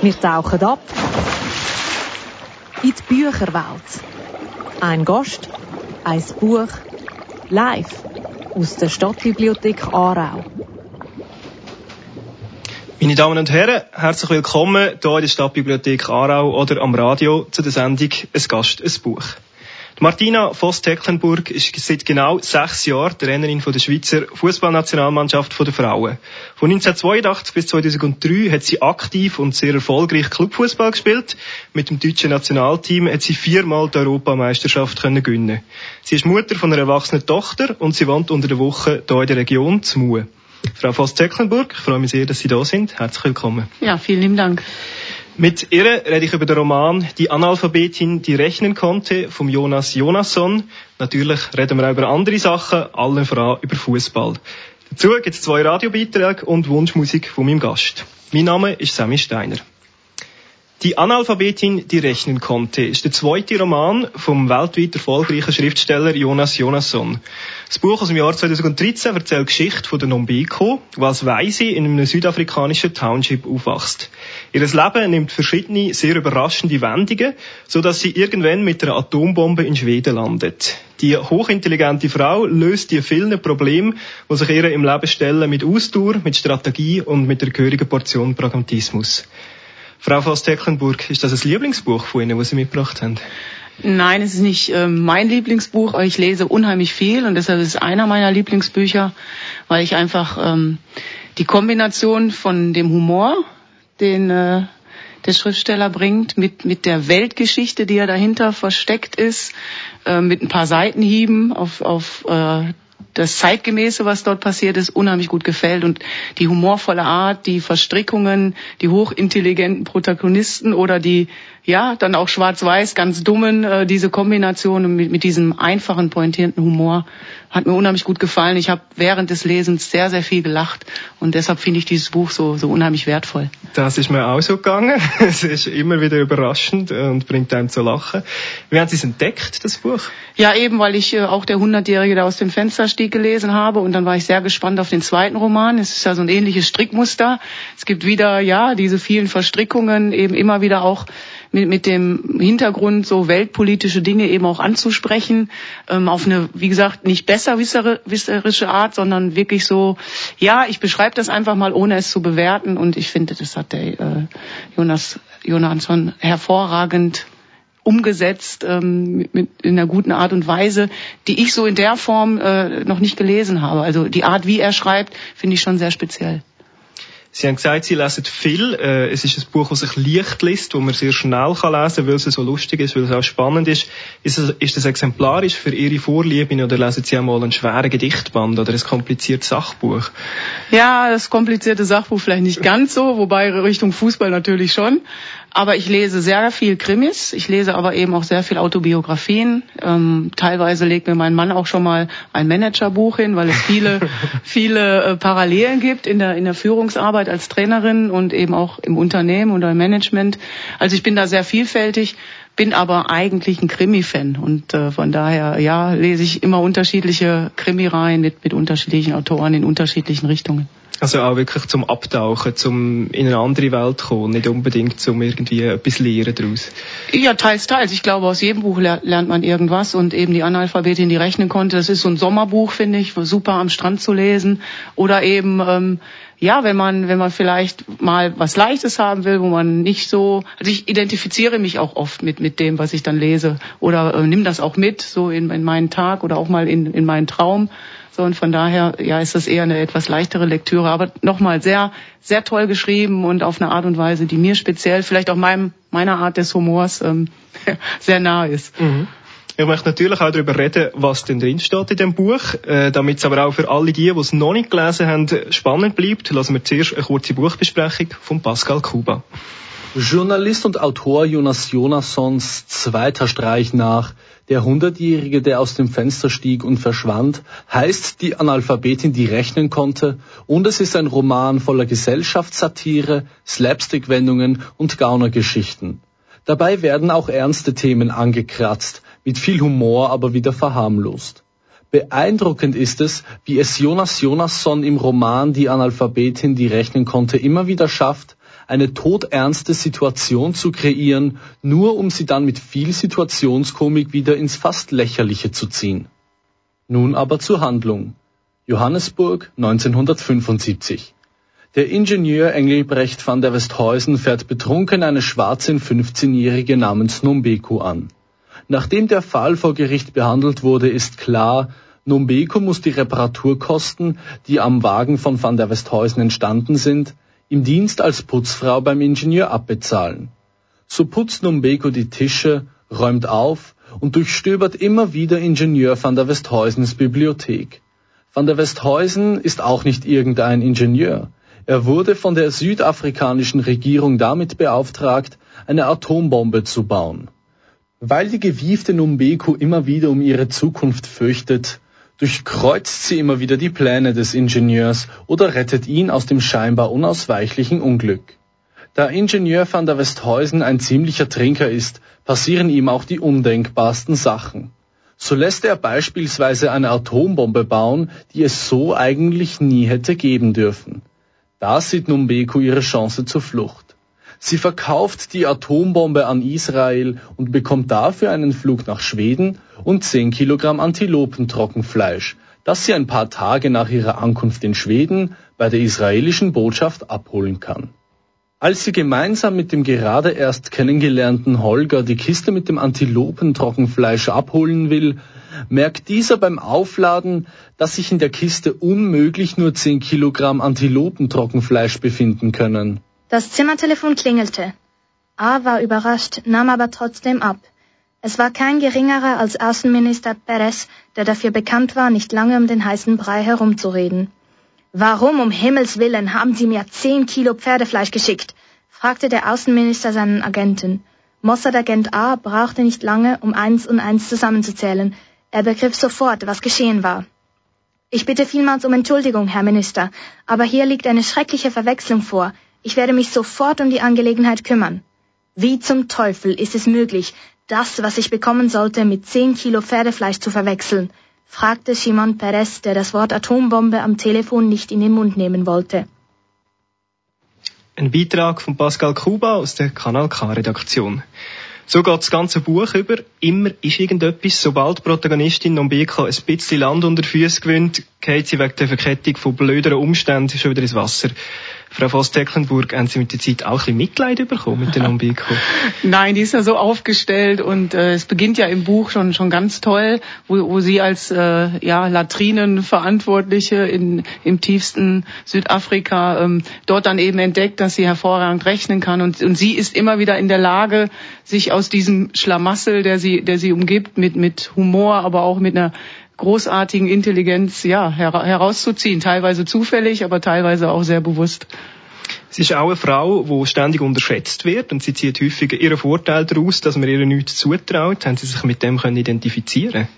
Wir tauchen ab in die Bücherwelt. Ein Gast, ein Buch, live aus der Stadtbibliothek Aarau. Meine Damen und Herren, herzlich willkommen hier in der Stadtbibliothek Aarau oder am Radio zu der Sendung «Es Gast, ein Buch». Martina Voss-Tecklenburg ist seit genau sechs Jahren Trainerin von der Schweizer Fußballnationalmannschaft der Frauen. Von 1982 bis 2003 hat sie aktiv und sehr erfolgreich Clubfußball gespielt. Mit dem deutschen Nationalteam hat sie viermal die Europameisterschaft können gewinnen. Sie ist Mutter von einer erwachsenen Tochter und sie wohnt unter der Woche hier in der Region zu Mue. Frau Voss-Tecklenburg, ich freue mich sehr, dass Sie da sind. Herzlich willkommen. Ja, vielen lieben Dank. Mit ihr rede ich über den Roman Die Analphabetin, die rechnen konnte, vom Jonas Jonasson. Natürlich reden wir auch über andere Sachen, allen voran über Fußball. Dazu gibt es zwei Radiobeiträge und Wunschmusik von meinem Gast. Mein Name ist Sammy Steiner. Die Analphabetin, die rechnen konnte, ist der zweite Roman vom weltweit erfolgreichen Schriftsteller Jonas Jonasson. Das Buch aus dem Jahr 2013 erzählt die Geschichte von der Nombeko, die als Weise in einem südafrikanischen Township aufwächst. Ihr Leben nimmt verschiedene, sehr überraschende Wendungen, so dass sie irgendwann mit einer Atombombe in Schweden landet. Die hochintelligente Frau löst die vielen Probleme, die sich ihr im Leben stellen, mit Ausdauer, mit Strategie und mit der gehörigen Portion Pragmatismus. Frau Voss-Tecklenburg, ist das ein Lieblingsbuch von Ihnen, das Sie mitgebracht haben? Nein, es ist nicht äh, mein Lieblingsbuch, aber ich lese unheimlich viel und deshalb ist es einer meiner Lieblingsbücher, weil ich einfach ähm, die Kombination von dem Humor, den äh, der Schriftsteller bringt, mit, mit der Weltgeschichte, die ja dahinter versteckt ist, äh, mit ein paar Seitenhieben auf, auf äh, das Zeitgemäße, was dort passiert ist, unheimlich gut gefällt. Und die humorvolle Art, die Verstrickungen, die hochintelligenten Protagonisten oder die ja, dann auch schwarz-weiß, ganz dummen, äh, diese Kombination mit, mit diesem einfachen, pointierten Humor hat mir unheimlich gut gefallen. Ich habe während des Lesens sehr, sehr viel gelacht und deshalb finde ich dieses Buch so, so unheimlich wertvoll. Das ist mir auch so gegangen. Es ist immer wieder überraschend und bringt einem zu lachen. Wie haben Sie es entdeckt, das Buch? Ja, eben, weil ich äh, auch der Hundertjährige da aus dem Fensterstieg gelesen habe und dann war ich sehr gespannt auf den zweiten Roman. Es ist ja so ein ähnliches Strickmuster. Es gibt wieder, ja, diese vielen Verstrickungen, eben immer wieder auch mit, mit dem Hintergrund, so weltpolitische Dinge eben auch anzusprechen, ähm, auf eine, wie gesagt, nicht besserwisserische Art, sondern wirklich so, ja, ich beschreibe das einfach mal, ohne es zu bewerten. Und ich finde, das hat der äh, Jonas Jonasson hervorragend umgesetzt ähm, mit, in einer guten Art und Weise, die ich so in der Form äh, noch nicht gelesen habe. Also die Art, wie er schreibt, finde ich schon sehr speziell. Sie haben gesagt, Sie lesen viel. Äh, es ist ein Buch, das sich leicht liest, wo man sehr schnell lesen kann, weil es so lustig ist, weil es auch spannend ist. Ist, es, ist das exemplarisch für Ihre Vorlieben oder lesen Sie einmal einen schweren Gedichtband oder ein kompliziertes Sachbuch? Ja, das komplizierte Sachbuch vielleicht nicht ganz so, wobei Richtung Fußball natürlich schon. Aber ich lese sehr viel Krimis, ich lese aber eben auch sehr viel Autobiografien. Ähm, teilweise legt mir mein Mann auch schon mal ein Managerbuch hin, weil es viele, viele äh, Parallelen gibt in der, in der Führungsarbeit als Trainerin und eben auch im Unternehmen oder im Management. Also ich bin da sehr vielfältig, bin aber eigentlich ein Krimi-Fan und äh, von daher, ja, lese ich immer unterschiedliche Krimireihen mit, mit unterschiedlichen Autoren in unterschiedlichen Richtungen. Also auch wirklich zum Abtauchen, zum in eine andere Welt kommen, nicht unbedingt zum irgendwie etwas lernen daraus. Ja, teils, teils. Ich glaube, aus jedem Buch lernt man irgendwas und eben die Analphabetin, die rechnen konnte, das ist so ein Sommerbuch, finde ich, super am Strand zu lesen. Oder eben, ähm, ja, wenn man, wenn man vielleicht mal was Leichtes haben will, wo man nicht so, also ich identifiziere mich auch oft mit, mit dem, was ich dann lese oder äh, nimm das auch mit, so in, in meinen Tag oder auch mal in, in meinen Traum. So, und von daher, ja, ist das eher eine etwas leichtere Lektüre, aber nochmal sehr, sehr toll geschrieben und auf eine Art und Weise, die mir speziell, vielleicht auch meinem, meiner Art des Humors, ähm, sehr nahe ist. Mhm. Ich möchte natürlich auch darüber reden, was denn drin steht in dem Buch, äh, damit es aber auch für alle die, die es noch nicht gelesen haben, spannend bleibt. Lassen wir zuerst eine kurze Buchbesprechung von Pascal Kuba. Journalist und Autor Jonas Jonassons zweiter Streich nach Der Hundertjährige, der aus dem Fenster stieg und verschwand, heißt Die Analphabetin, die rechnen konnte und es ist ein Roman voller Gesellschaftssatire, Slapstick-Wendungen und Gaunergeschichten. Dabei werden auch ernste Themen angekratzt, mit viel Humor aber wieder verharmlost. Beeindruckend ist es, wie es Jonas Jonasson im Roman Die Analphabetin, die rechnen konnte, immer wieder schafft, eine todernste Situation zu kreieren, nur um sie dann mit viel Situationskomik wieder ins fast lächerliche zu ziehen. Nun aber zur Handlung. Johannesburg 1975. Der Ingenieur Engelbrecht van der Westhuysen fährt betrunken eine schwarze 15-Jährige namens Nombeko an. Nachdem der Fall vor Gericht behandelt wurde, ist klar, Nombeko muss die Reparaturkosten, die am Wagen von van der Westhuysen entstanden sind, im Dienst als Putzfrau beim Ingenieur abbezahlen. So putzt Nombeko die Tische, räumt auf und durchstöbert immer wieder Ingenieur van der Westhuysens Bibliothek. Van der Westhuysen ist auch nicht irgendein Ingenieur. Er wurde von der südafrikanischen Regierung damit beauftragt, eine Atombombe zu bauen. Weil die gewiefte Numbeko immer wieder um ihre Zukunft fürchtet, durchkreuzt sie immer wieder die Pläne des Ingenieurs oder rettet ihn aus dem scheinbar unausweichlichen Unglück. Da Ingenieur van der Westhuysen ein ziemlicher Trinker ist, passieren ihm auch die undenkbarsten Sachen. So lässt er beispielsweise eine Atombombe bauen, die es so eigentlich nie hätte geben dürfen. Da sieht Numbeko ihre Chance zur Flucht. Sie verkauft die Atombombe an Israel und bekommt dafür einen Flug nach Schweden und 10 Kilogramm Antilopentrockenfleisch, das sie ein paar Tage nach ihrer Ankunft in Schweden bei der israelischen Botschaft abholen kann. Als sie gemeinsam mit dem gerade erst kennengelernten Holger die Kiste mit dem Antilopentrockenfleisch abholen will, merkt dieser beim Aufladen, dass sich in der Kiste unmöglich nur 10 Kilogramm Antilopentrockenfleisch befinden können. Das Zimmertelefon klingelte. A war überrascht, nahm aber trotzdem ab. Es war kein geringerer als Außenminister Perez, der dafür bekannt war, nicht lange um den heißen Brei herumzureden. Warum um Himmels willen haben Sie mir zehn Kilo Pferdefleisch geschickt? fragte der Außenminister seinen Agenten. Mossad-Agent A brauchte nicht lange, um eins und eins zusammenzuzählen. Er begriff sofort, was geschehen war. Ich bitte vielmals um Entschuldigung, Herr Minister, aber hier liegt eine schreckliche Verwechslung vor. Ich werde mich sofort um die Angelegenheit kümmern. Wie zum Teufel ist es möglich, das, was ich bekommen sollte, mit zehn Kilo Pferdefleisch zu verwechseln? fragte Shimon Peres, der das Wort Atombombe am Telefon nicht in den Mund nehmen wollte. Ein Beitrag von Pascal Kuba aus der Kanal K-Redaktion. So geht das ganze Buch über. Immer ist irgendetwas. Sobald die Protagonistin Nombeka ein bisschen Land unter Füße gewinnt, geht sie wegen der Verkettung von blöderen Umständen schon wieder ins Wasser. Frau Voss-Tecklenburg, haben Sie mit der Zeit auch ein bisschen Mitleid bekommen mit den Nombeko? Nein, die ist ja so aufgestellt und äh, es beginnt ja im Buch schon schon ganz toll, wo, wo sie als äh, ja Latrinenverantwortliche in im tiefsten Südafrika ähm, dort dann eben entdeckt, dass sie hervorragend rechnen kann und und sie ist immer wieder in der Lage, sich aus diesem Schlamassel, der sie der sie umgibt, mit mit Humor, aber auch mit einer großartigen Intelligenz ja, herauszuziehen. Teilweise zufällig, aber teilweise auch sehr bewusst. Sie ist auch eine Frau, die ständig unterschätzt wird und sie zieht häufig ihren Vorteil daraus, dass man ihr nichts zutraut. Haben Sie sich mit dem können identifizieren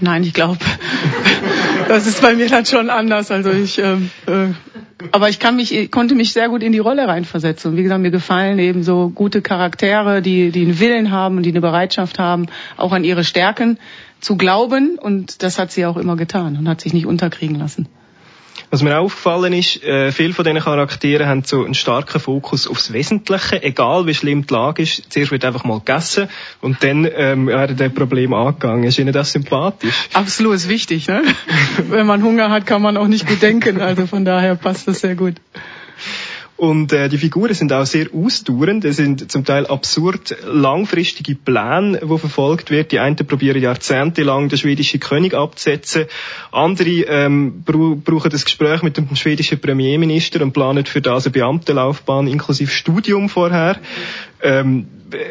Nein, ich glaube, das ist bei mir dann schon anders. Also ich, ähm, äh, aber ich kann mich, konnte mich sehr gut in die Rolle reinversetzen. Und wie gesagt, mir gefallen eben so gute Charaktere, die, die einen Willen haben und die eine Bereitschaft haben, auch an ihre Stärken zu glauben und das hat sie auch immer getan und hat sich nicht unterkriegen lassen. Was mir auch aufgefallen ist, äh, viele von diesen Charakteren haben so einen starken Fokus aufs Wesentliche, egal wie schlimm die Lage ist. Zuerst wird einfach mal gegessen und dann ähm, werden die Probleme angegangen. Ist Ihnen das sympathisch? Absolut, ist wichtig. Ne? Wenn man Hunger hat, kann man auch nicht gut denken. Also von daher passt das sehr gut. Und äh, die Figuren sind auch sehr ausdauernd. Es sind zum Teil absurd langfristige Pläne, die verfolgt werden. Die einen probieren jahrzehntelang den schwedischen König abzusetzen. Andere ähm, brauchen das Gespräch mit dem schwedischen Premierminister und planen für das eine Beamtenlaufbahn inklusive Studium vorher. Ähm,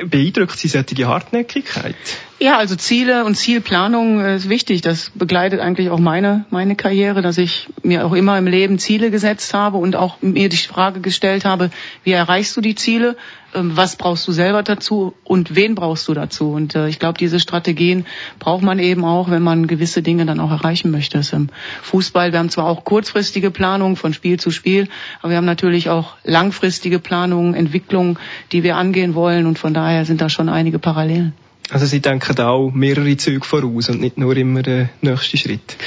beeindruckt Sie solche Hartnäckigkeit? Ja, also Ziele und Zielplanung äh, ist wichtig. Das begleitet eigentlich auch meine, meine Karriere, dass ich mir auch immer im Leben Ziele gesetzt habe und auch mir die Frage gestellt habe, wie erreichst du die Ziele? Ähm, was brauchst du selber dazu und wen brauchst du dazu? Und äh, ich glaube, diese Strategien braucht man eben auch, wenn man gewisse Dinge dann auch erreichen möchte. Im Fußball, wir haben zwar auch kurzfristige Planungen von Spiel zu Spiel, aber wir haben natürlich auch langfristige Planungen, Entwicklungen, die wir angehen wollen und von daher sind da schon einige Parallelen. Also Sie denken auch mehrere Züge voraus und nicht nur immer den nächsten Schritt.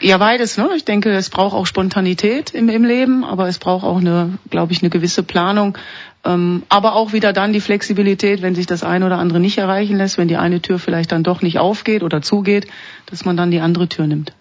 Ja, beides. Ne? Ich denke, es braucht auch Spontanität im, im Leben, aber es braucht auch eine, glaube ich, eine gewisse Planung. Ähm, aber auch wieder dann die Flexibilität, wenn sich das eine oder andere nicht erreichen lässt, wenn die eine Tür vielleicht dann doch nicht aufgeht oder zugeht, dass man dann die andere Tür nimmt.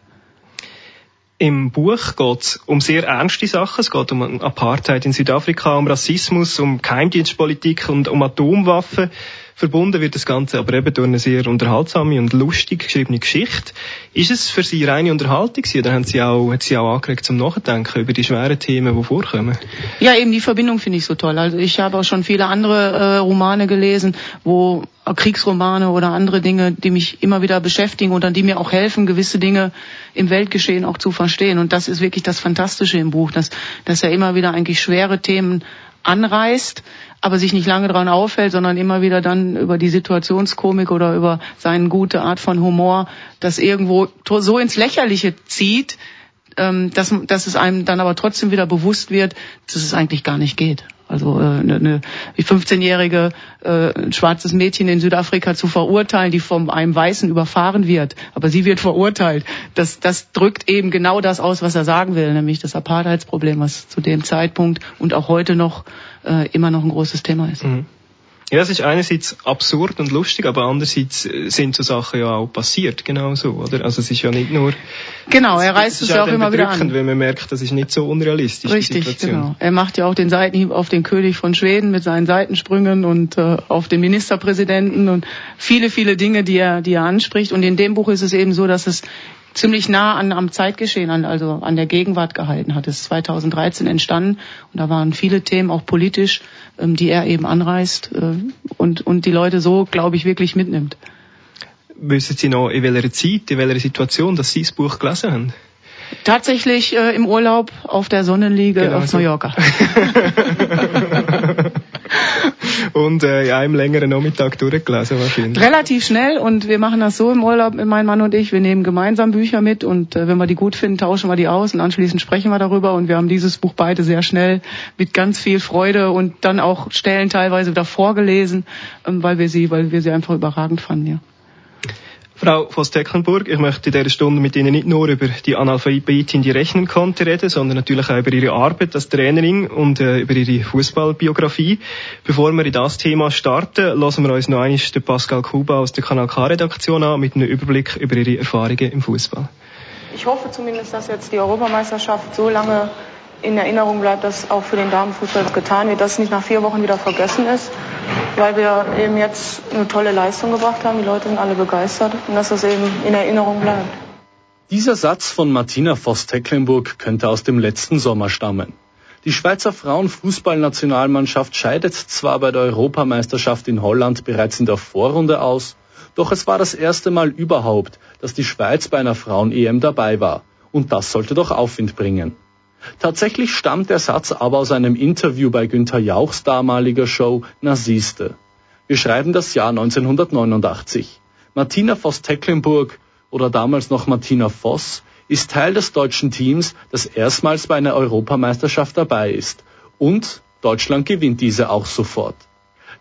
Im Buch geht es um sehr ernste Sachen. Es geht um Apartheid in Südafrika, um Rassismus, um Geheimdienstpolitik und um Atomwaffen. Verbunden wird das Ganze aber eben durch eine sehr unterhaltsame und lustig geschriebene Geschichte. Ist es für Sie reine Unterhaltung gewesen, oder haben Sie auch, hat Sie auch angeregt zum Nachdenken über die schweren Themen, die vorkommen? Ja, eben die Verbindung finde ich so toll. Also ich habe auch schon viele andere äh, Romane gelesen, wo äh, Kriegsromane oder andere Dinge, die mich immer wieder beschäftigen und an die mir auch helfen, gewisse Dinge im Weltgeschehen auch zu verstehen. Und das ist wirklich das Fantastische im Buch, dass, dass er immer wieder eigentlich schwere Themen anreißt, aber sich nicht lange dran aufhält, sondern immer wieder dann über die Situationskomik oder über seine gute Art von Humor das irgendwo so ins Lächerliche zieht, ähm, dass, dass es einem dann aber trotzdem wieder bewusst wird, dass es eigentlich gar nicht geht. Also äh, eine, eine wie 15-jährige äh, ein schwarzes Mädchen in Südafrika zu verurteilen, die von einem Weißen überfahren wird, aber sie wird verurteilt. Das, das drückt eben genau das aus, was er sagen will, nämlich das Apartheidsproblem, was zu dem Zeitpunkt und auch heute noch äh, immer noch ein großes Thema ist. Mhm. Ja, es ist einerseits absurd und lustig, aber andererseits äh, sind so Sachen ja auch passiert, genau so, oder? Also es ist ja nicht nur... Genau, er reißt es ja auch immer wieder an. weil man merkt, das ist nicht so unrealistisch, Richtig, genau. Er macht ja auch den Seitenhieb auf den König von Schweden mit seinen Seitensprüngen und äh, auf den Ministerpräsidenten und viele, viele Dinge, die er, die er anspricht. Und in dem Buch ist es eben so, dass es ziemlich nah an, am Zeitgeschehen, an, also an der Gegenwart gehalten hat. Es ist 2013 entstanden und da waren viele Themen auch politisch, die er eben anreißt äh, und, und die Leute so, glaube ich, wirklich mitnimmt. Wissen Sie noch, in welcher Zeit, in welcher Situation, dass Sie das Buch gelesen haben? Tatsächlich äh, im Urlaub auf der Sonnenliege genau auf so. Mallorca. und äh, in einem längeren Nachmittag durchgelesen wahrscheinlich. Relativ schnell und wir machen das so im Urlaub, mein Mann und ich, wir nehmen gemeinsam Bücher mit und äh, wenn wir die gut finden, tauschen wir die aus und anschließend sprechen wir darüber und wir haben dieses Buch beide sehr schnell mit ganz viel Freude und dann auch Stellen teilweise wieder vorgelesen, ähm, weil wir sie, weil wir sie einfach überragend fanden, ja. Frau Voss-Tecklenburg, ich möchte in dieser Stunde mit Ihnen nicht nur über die Analphabetin, die rechnen konnte, reden, sondern natürlich auch über Ihre Arbeit als Trainerin und äh, über Ihre Fußballbiografie. Bevor wir in das Thema starten, lassen wir uns noch einmal den Pascal Kuba aus der Kanal K-Redaktion an mit einem Überblick über Ihre Erfahrungen im Fußball. Ich hoffe zumindest, dass jetzt die Europameisterschaft so lange in Erinnerung bleibt, dass auch für den Damenfußball getan wird, dass es nicht nach vier Wochen wieder vergessen ist weil wir eben jetzt eine tolle Leistung gebracht haben. Die Leute sind alle begeistert und dass das eben in Erinnerung bleibt. Dieser Satz von Martina Voss-Tecklenburg könnte aus dem letzten Sommer stammen. Die Schweizer Frauenfußballnationalmannschaft scheidet zwar bei der Europameisterschaft in Holland bereits in der Vorrunde aus, doch es war das erste Mal überhaupt, dass die Schweiz bei einer Frauen-EM dabei war. Und das sollte doch Aufwind bringen. Tatsächlich stammt der Satz aber aus einem Interview bei Günther Jauchs damaliger Show Na. Wir schreiben das Jahr 1989. Martina Voss-Tecklenburg oder damals noch Martina Voss ist Teil des deutschen Teams, das erstmals bei einer Europameisterschaft dabei ist. Und Deutschland gewinnt diese auch sofort.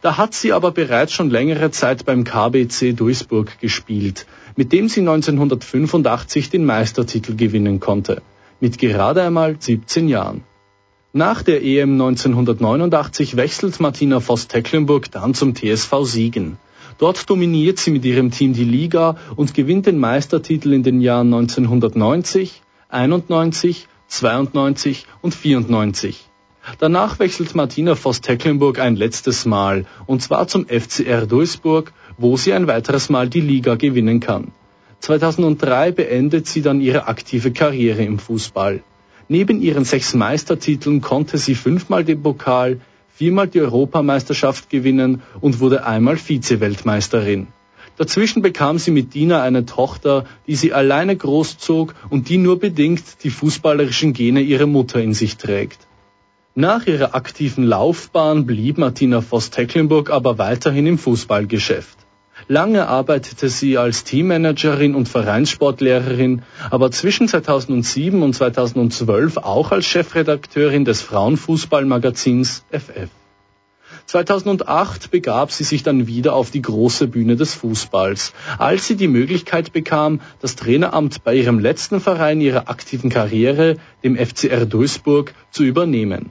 Da hat sie aber bereits schon längere Zeit beim KBC Duisburg gespielt, mit dem sie 1985 den Meistertitel gewinnen konnte mit gerade einmal 17 Jahren. Nach der EM 1989 wechselt Martina Voss-Tecklenburg dann zum TSV Siegen. Dort dominiert sie mit ihrem Team die Liga und gewinnt den Meistertitel in den Jahren 1990, 91, 92 und 94. Danach wechselt Martina Voss-Tecklenburg ein letztes Mal, und zwar zum FCR Duisburg, wo sie ein weiteres Mal die Liga gewinnen kann. 2003 beendet sie dann ihre aktive Karriere im Fußball. Neben ihren sechs Meistertiteln konnte sie fünfmal den Pokal, viermal die Europameisterschaft gewinnen und wurde einmal Vize-Weltmeisterin. Dazwischen bekam sie mit Dina eine Tochter, die sie alleine großzog und die nur bedingt die fußballerischen Gene ihrer Mutter in sich trägt. Nach ihrer aktiven Laufbahn blieb Martina Voss-Tecklenburg aber weiterhin im Fußballgeschäft. Lange arbeitete sie als Teammanagerin und Vereinssportlehrerin, aber zwischen 2007 und 2012 auch als Chefredakteurin des Frauenfußballmagazins FF. 2008 begab sie sich dann wieder auf die große Bühne des Fußballs, als sie die Möglichkeit bekam, das Traineramt bei ihrem letzten Verein ihrer aktiven Karriere, dem FCR Duisburg, zu übernehmen.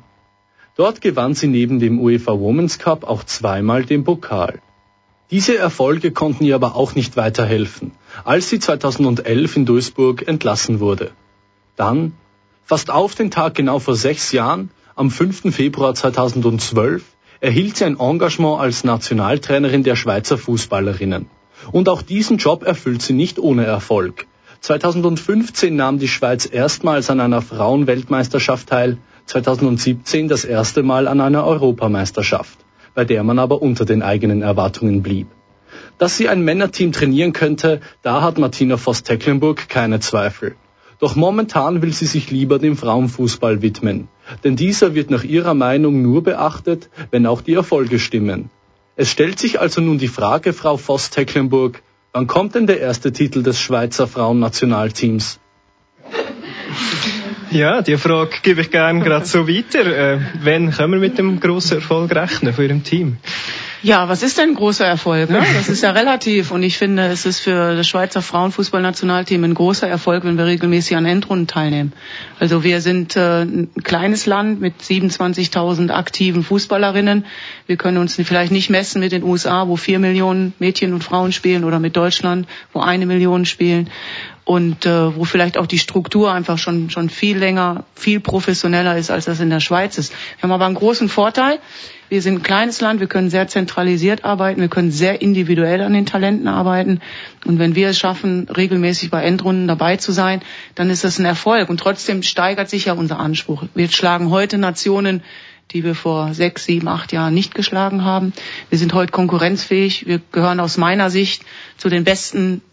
Dort gewann sie neben dem UEFA Women's Cup auch zweimal den Pokal. Diese Erfolge konnten ihr aber auch nicht weiterhelfen, als sie 2011 in Duisburg entlassen wurde. Dann, fast auf den Tag genau vor sechs Jahren, am 5. Februar 2012, erhielt sie ein Engagement als Nationaltrainerin der Schweizer Fußballerinnen. Und auch diesen Job erfüllt sie nicht ohne Erfolg. 2015 nahm die Schweiz erstmals an einer Frauenweltmeisterschaft teil, 2017 das erste Mal an einer Europameisterschaft, bei der man aber unter den eigenen Erwartungen blieb. Dass sie ein Männerteam trainieren könnte, da hat Martina Voss-Tecklenburg keine Zweifel. Doch momentan will sie sich lieber dem Frauenfußball widmen, denn dieser wird nach ihrer Meinung nur beachtet, wenn auch die Erfolge stimmen. Es stellt sich also nun die Frage, Frau Voss-Tecklenburg, wann kommt denn der erste Titel des Schweizer Frauennationalteams? Ja, die Frage gebe ich gerne gerade so weiter. Äh, wann können wir mit dem grossen Erfolg rechnen von Ihrem Team? Ja, was ist denn ein großer Erfolg? Ne? Das ist ja relativ und ich finde, es ist für das Schweizer Frauenfußballnationalteam ein großer Erfolg, wenn wir regelmäßig an Endrunden teilnehmen. Also wir sind äh, ein kleines Land mit 27.000 aktiven Fußballerinnen. Wir können uns vielleicht nicht messen mit den USA, wo vier Millionen Mädchen und Frauen spielen oder mit Deutschland, wo eine Million spielen und äh, wo vielleicht auch die Struktur einfach schon schon viel länger, viel professioneller ist, als das in der Schweiz ist. Wir haben aber einen großen Vorteil. Wir sind ein kleines Land, wir können sehr zentralisiert arbeiten, wir können sehr individuell an den Talenten arbeiten. Und wenn wir es schaffen, regelmäßig bei Endrunden dabei zu sein, dann ist das ein Erfolg. Und trotzdem steigert sich ja unser Anspruch. Wir schlagen heute Nationen, die wir vor sechs, sieben, acht Jahren nicht geschlagen haben. Wir sind heute konkurrenzfähig. Wir gehören aus meiner Sicht zu den besten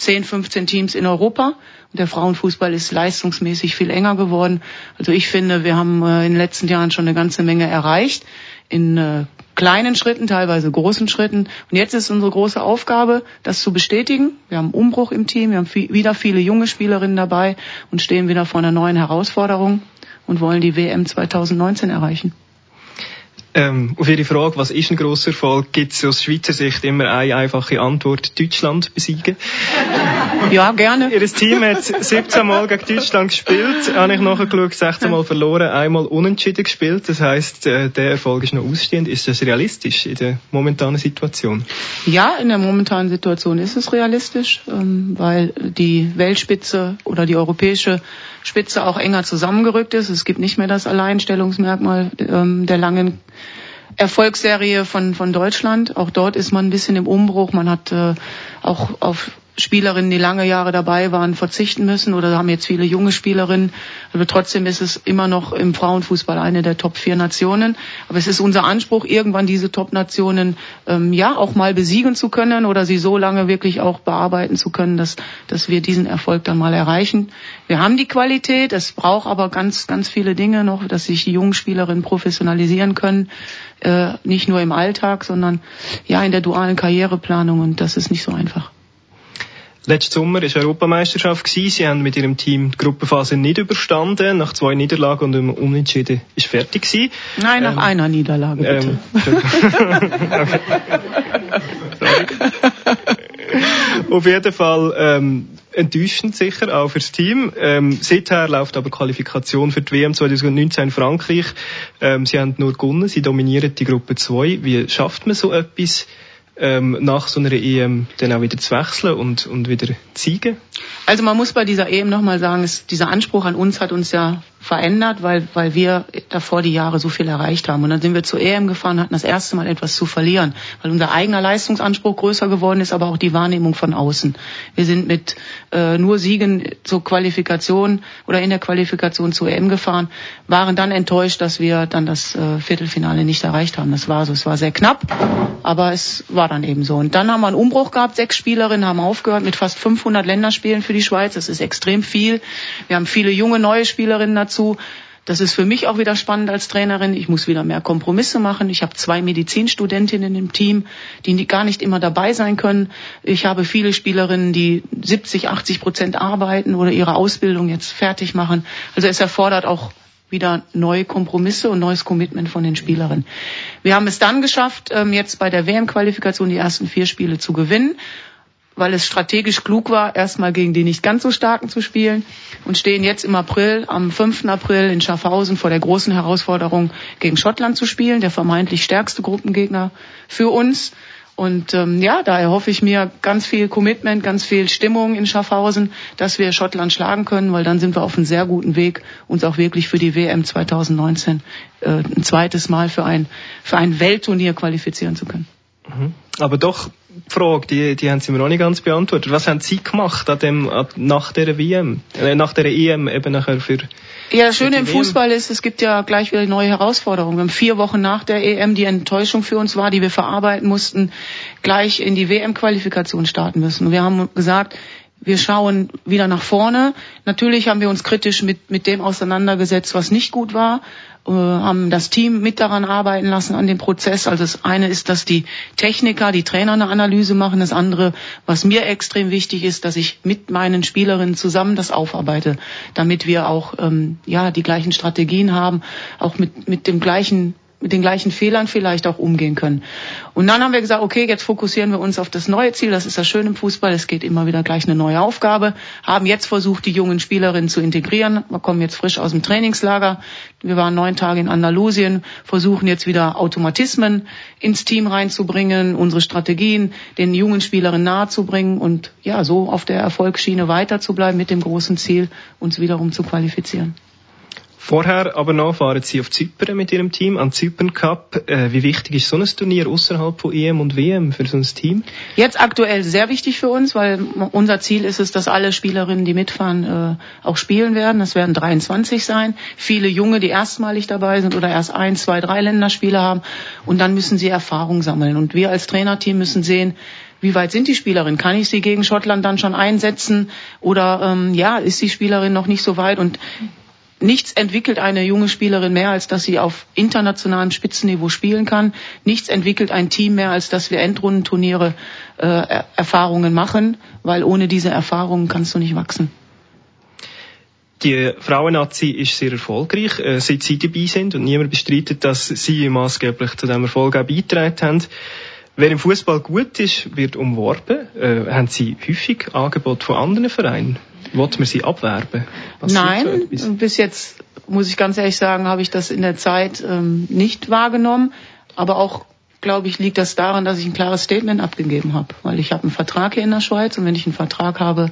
10, 15 Teams in Europa. Und der Frauenfußball ist leistungsmäßig viel enger geworden. Also ich finde, wir haben äh, in den letzten Jahren schon eine ganze Menge erreicht in äh, kleinen Schritten, teilweise großen Schritten. Und jetzt ist unsere große Aufgabe, das zu bestätigen. Wir haben Umbruch im Team, wir haben viel, wieder viele junge Spielerinnen dabei und stehen wieder vor einer neuen Herausforderung und wollen die WM 2019 erreichen. Ähm, auf Ihre Frage, was ist ein grosser Erfolg, gibt es aus Schweizer Sicht immer eine einfache Antwort, Deutschland besiegen. Ja, gerne. Ihr Team hat 17 Mal gegen Deutschland gespielt, habe ich nachgeschaut, 16 Mal verloren, einmal unentschieden gespielt. Das heisst, äh, der Erfolg ist noch ausstehend. Ist das realistisch in der momentanen Situation? Ja, in der momentanen Situation ist es realistisch, ähm, weil die Weltspitze oder die europäische Spitze auch enger zusammengerückt ist. Es gibt nicht mehr das Alleinstellungsmerkmal ähm, der langen Erfolgsserie von, von Deutschland. Auch dort ist man ein bisschen im Umbruch. Man hat äh, auch auf Spielerinnen, die lange Jahre dabei waren, verzichten müssen oder haben jetzt viele junge Spielerinnen. Aber trotzdem ist es immer noch im Frauenfußball eine der Top vier Nationen. Aber es ist unser Anspruch, irgendwann diese Top Nationen ähm, ja auch mal besiegen zu können oder sie so lange wirklich auch bearbeiten zu können, dass, dass wir diesen Erfolg dann mal erreichen. Wir haben die Qualität, es braucht aber ganz, ganz viele Dinge noch, dass sich die jungen Spielerinnen professionalisieren können. Äh, nicht nur im Alltag, sondern ja in der dualen Karriereplanung und das ist nicht so einfach. Letzten Sommer war Europameisterschaft. Sie haben mit Ihrem Team die Gruppenphase nicht überstanden. Nach zwei Niederlagen und einem Unentschieden ist fertig gewesen. Nein, nach ähm, einer Niederlage, bitte. Ähm, Auf jeden Fall ähm, enttäuschend sicher, auch fürs Team. Ähm, seither läuft aber Qualifikation für die WM 2019 in Frankreich. Ähm, sie haben nur gewonnen, sie dominieren die Gruppe 2. Wie schafft man so etwas? Ähm, nach so einer EM dann auch wieder zu wechseln und, und wieder zu siegen? Also man muss bei dieser EM nochmal sagen, es, dieser Anspruch an uns hat uns ja verändert, weil, weil wir davor die Jahre so viel erreicht haben. Und dann sind wir zur EM gefahren, hatten das erste Mal etwas zu verlieren, weil unser eigener Leistungsanspruch größer geworden ist, aber auch die Wahrnehmung von außen. Wir sind mit äh, nur Siegen zur Qualifikation oder in der Qualifikation zur EM gefahren, waren dann enttäuscht, dass wir dann das äh, Viertelfinale nicht erreicht haben. Das war so, es war sehr knapp, aber es war dann eben so. Und dann haben wir einen Umbruch gehabt, sechs Spielerinnen haben aufgehört mit fast 500 Länderspielen für die Schweiz. Das ist extrem viel. Wir haben viele junge neue Spielerinnen dazu dazu. Das ist für mich auch wieder spannend als Trainerin. Ich muss wieder mehr Kompromisse machen. Ich habe zwei Medizinstudentinnen im Team, die gar nicht immer dabei sein können. Ich habe viele Spielerinnen, die 70, 80 Prozent arbeiten oder ihre Ausbildung jetzt fertig machen. Also es erfordert auch wieder neue Kompromisse und neues Commitment von den Spielerinnen. Wir haben es dann geschafft, ähm, jetzt bei der WM-Qualifikation die ersten vier Spiele zu gewinnen, weil es strategisch klug war, erstmal gegen die nicht ganz so starken zu spielen und stehen jetzt im April, am 5. April in Schaffhausen vor der großen Herausforderung, gegen Schottland zu spielen, der vermeintlich stärkste Gruppengegner für uns. Und ähm, ja, da erhoffe ich mir ganz viel Commitment, ganz viel Stimmung in Schaffhausen, dass wir Schottland schlagen können, weil dann sind wir auf einem sehr guten Weg, uns auch wirklich für die WM 2019 äh, ein zweites Mal für ein, für ein Weltturnier qualifizieren zu können. Mhm. Aber doch, die Frage, die, die haben Sie mir noch nicht ganz beantwortet. Was haben Sie gemacht an dem, nach der WM, äh, nach der EM eben nachher für ja, das Schöne im Fußball ist, es gibt ja gleich wieder neue Herausforderungen. Wir haben vier Wochen nach der EM die Enttäuschung für uns war, die wir verarbeiten mussten, gleich in die WM-Qualifikation starten müssen. Und wir haben gesagt, wir schauen wieder nach vorne. Natürlich haben wir uns kritisch mit, mit dem auseinandergesetzt, was nicht gut war, äh, haben das Team mit daran arbeiten lassen an dem Prozess. Also das eine ist, dass die Techniker, die Trainer eine Analyse machen. Das andere, was mir extrem wichtig ist, dass ich mit meinen Spielerinnen zusammen das aufarbeite, damit wir auch ähm, ja die gleichen Strategien haben, auch mit mit dem gleichen mit den gleichen Fehlern vielleicht auch umgehen können. Und dann haben wir gesagt, okay, jetzt fokussieren wir uns auf das neue Ziel. Das ist das Schöne im Fußball. Es geht immer wieder gleich eine neue Aufgabe. Haben jetzt versucht, die jungen Spielerinnen zu integrieren. Wir kommen jetzt frisch aus dem Trainingslager. Wir waren neun Tage in Andalusien, versuchen jetzt wieder Automatismen ins Team reinzubringen, unsere Strategien den jungen Spielerinnen nahezubringen und ja, so auf der Erfolgsschiene weiterzubleiben mit dem großen Ziel, uns wiederum zu qualifizieren. Vorher aber noch fahren Sie auf Zypern mit Ihrem Team, an Zypern Cup. Äh, wie wichtig ist so ein Turnier außerhalb von EM und WM für so ein Team? Jetzt aktuell sehr wichtig für uns, weil unser Ziel ist es, dass alle Spielerinnen, die mitfahren, äh, auch spielen werden. Das werden 23 sein. Viele Junge, die erstmalig dabei sind oder erst ein, zwei, drei Länderspiele haben. Und dann müssen sie Erfahrung sammeln. Und wir als Trainerteam müssen sehen, wie weit sind die Spielerinnen? Kann ich sie gegen Schottland dann schon einsetzen? Oder ähm, ja, ist die Spielerin noch nicht so weit? Und Nichts entwickelt eine junge Spielerin mehr, als dass sie auf internationalem Spitzenniveau spielen kann. Nichts entwickelt ein Team mehr, als dass wir Endrundenturniere äh, Erfahrungen machen, weil ohne diese Erfahrungen kannst du nicht wachsen. Die Frauennazi ist sehr erfolgreich, äh, seit sie dabei sind und niemand bestreitet, dass sie maßgeblich zu diesem Erfolg auch beigetragen haben. Wer im Fußball gut ist, wird umworben. Äh, haben Sie häufig Angebote von anderen Vereinen? Wollt man sie abwerben? Was Nein, bis jetzt muss ich ganz ehrlich sagen, habe ich das in der Zeit ähm, nicht wahrgenommen. Aber auch, glaube ich, liegt das daran, dass ich ein klares Statement abgegeben habe. Weil ich habe einen Vertrag hier in der Schweiz und wenn ich einen Vertrag habe,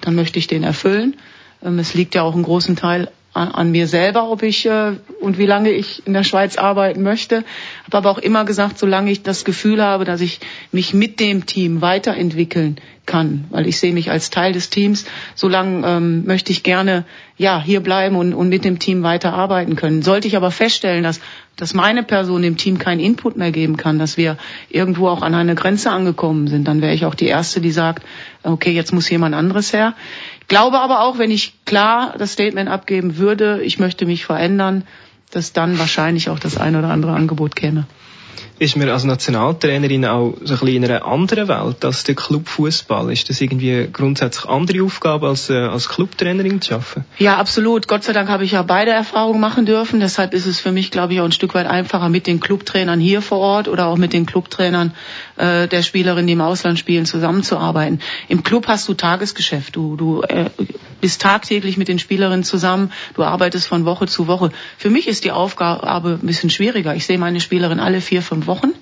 dann möchte ich den erfüllen. Ähm, es liegt ja auch einen großen Teil an, an mir selber, ob ich äh, und wie lange ich in der Schweiz arbeiten möchte. Habe aber auch immer gesagt, solange ich das Gefühl habe, dass ich mich mit dem Team weiterentwickeln kann, weil ich sehe mich als Teil des Teams, solange ähm, möchte ich gerne ja hier bleiben und, und mit dem Team weiterarbeiten können. Sollte ich aber feststellen, dass dass meine Person dem Team keinen Input mehr geben kann, dass wir irgendwo auch an eine Grenze angekommen sind, dann wäre ich auch die erste, die sagt, okay, jetzt muss jemand anderes her. Glaube aber auch, wenn ich klar das Statement abgeben würde, ich möchte mich verändern, dass dann wahrscheinlich auch das ein oder andere Angebot käme ist man als Nationaltrainerin auch so ein bisschen in einer anderen Welt als der Clubfußball? Ist das irgendwie grundsätzlich andere Aufgabe als äh, als Clubtrainerin zu schaffen? Ja, absolut. Gott sei Dank habe ich ja beide Erfahrungen machen dürfen. Deshalb ist es für mich, glaube ich, auch ein Stück weit einfacher mit den Clubtrainern hier vor Ort oder auch mit den Clubtrainern äh, der Spielerinnen, die im Ausland spielen, zusammenzuarbeiten. Im Club hast du Tagesgeschäft. Du du äh, bist tagtäglich mit den Spielerinnen zusammen. Du arbeitest von Woche zu Woche. Für mich ist die Aufgabe ein bisschen schwieriger. Ich sehe meine Spielerinnen alle vier, fünf Wochen.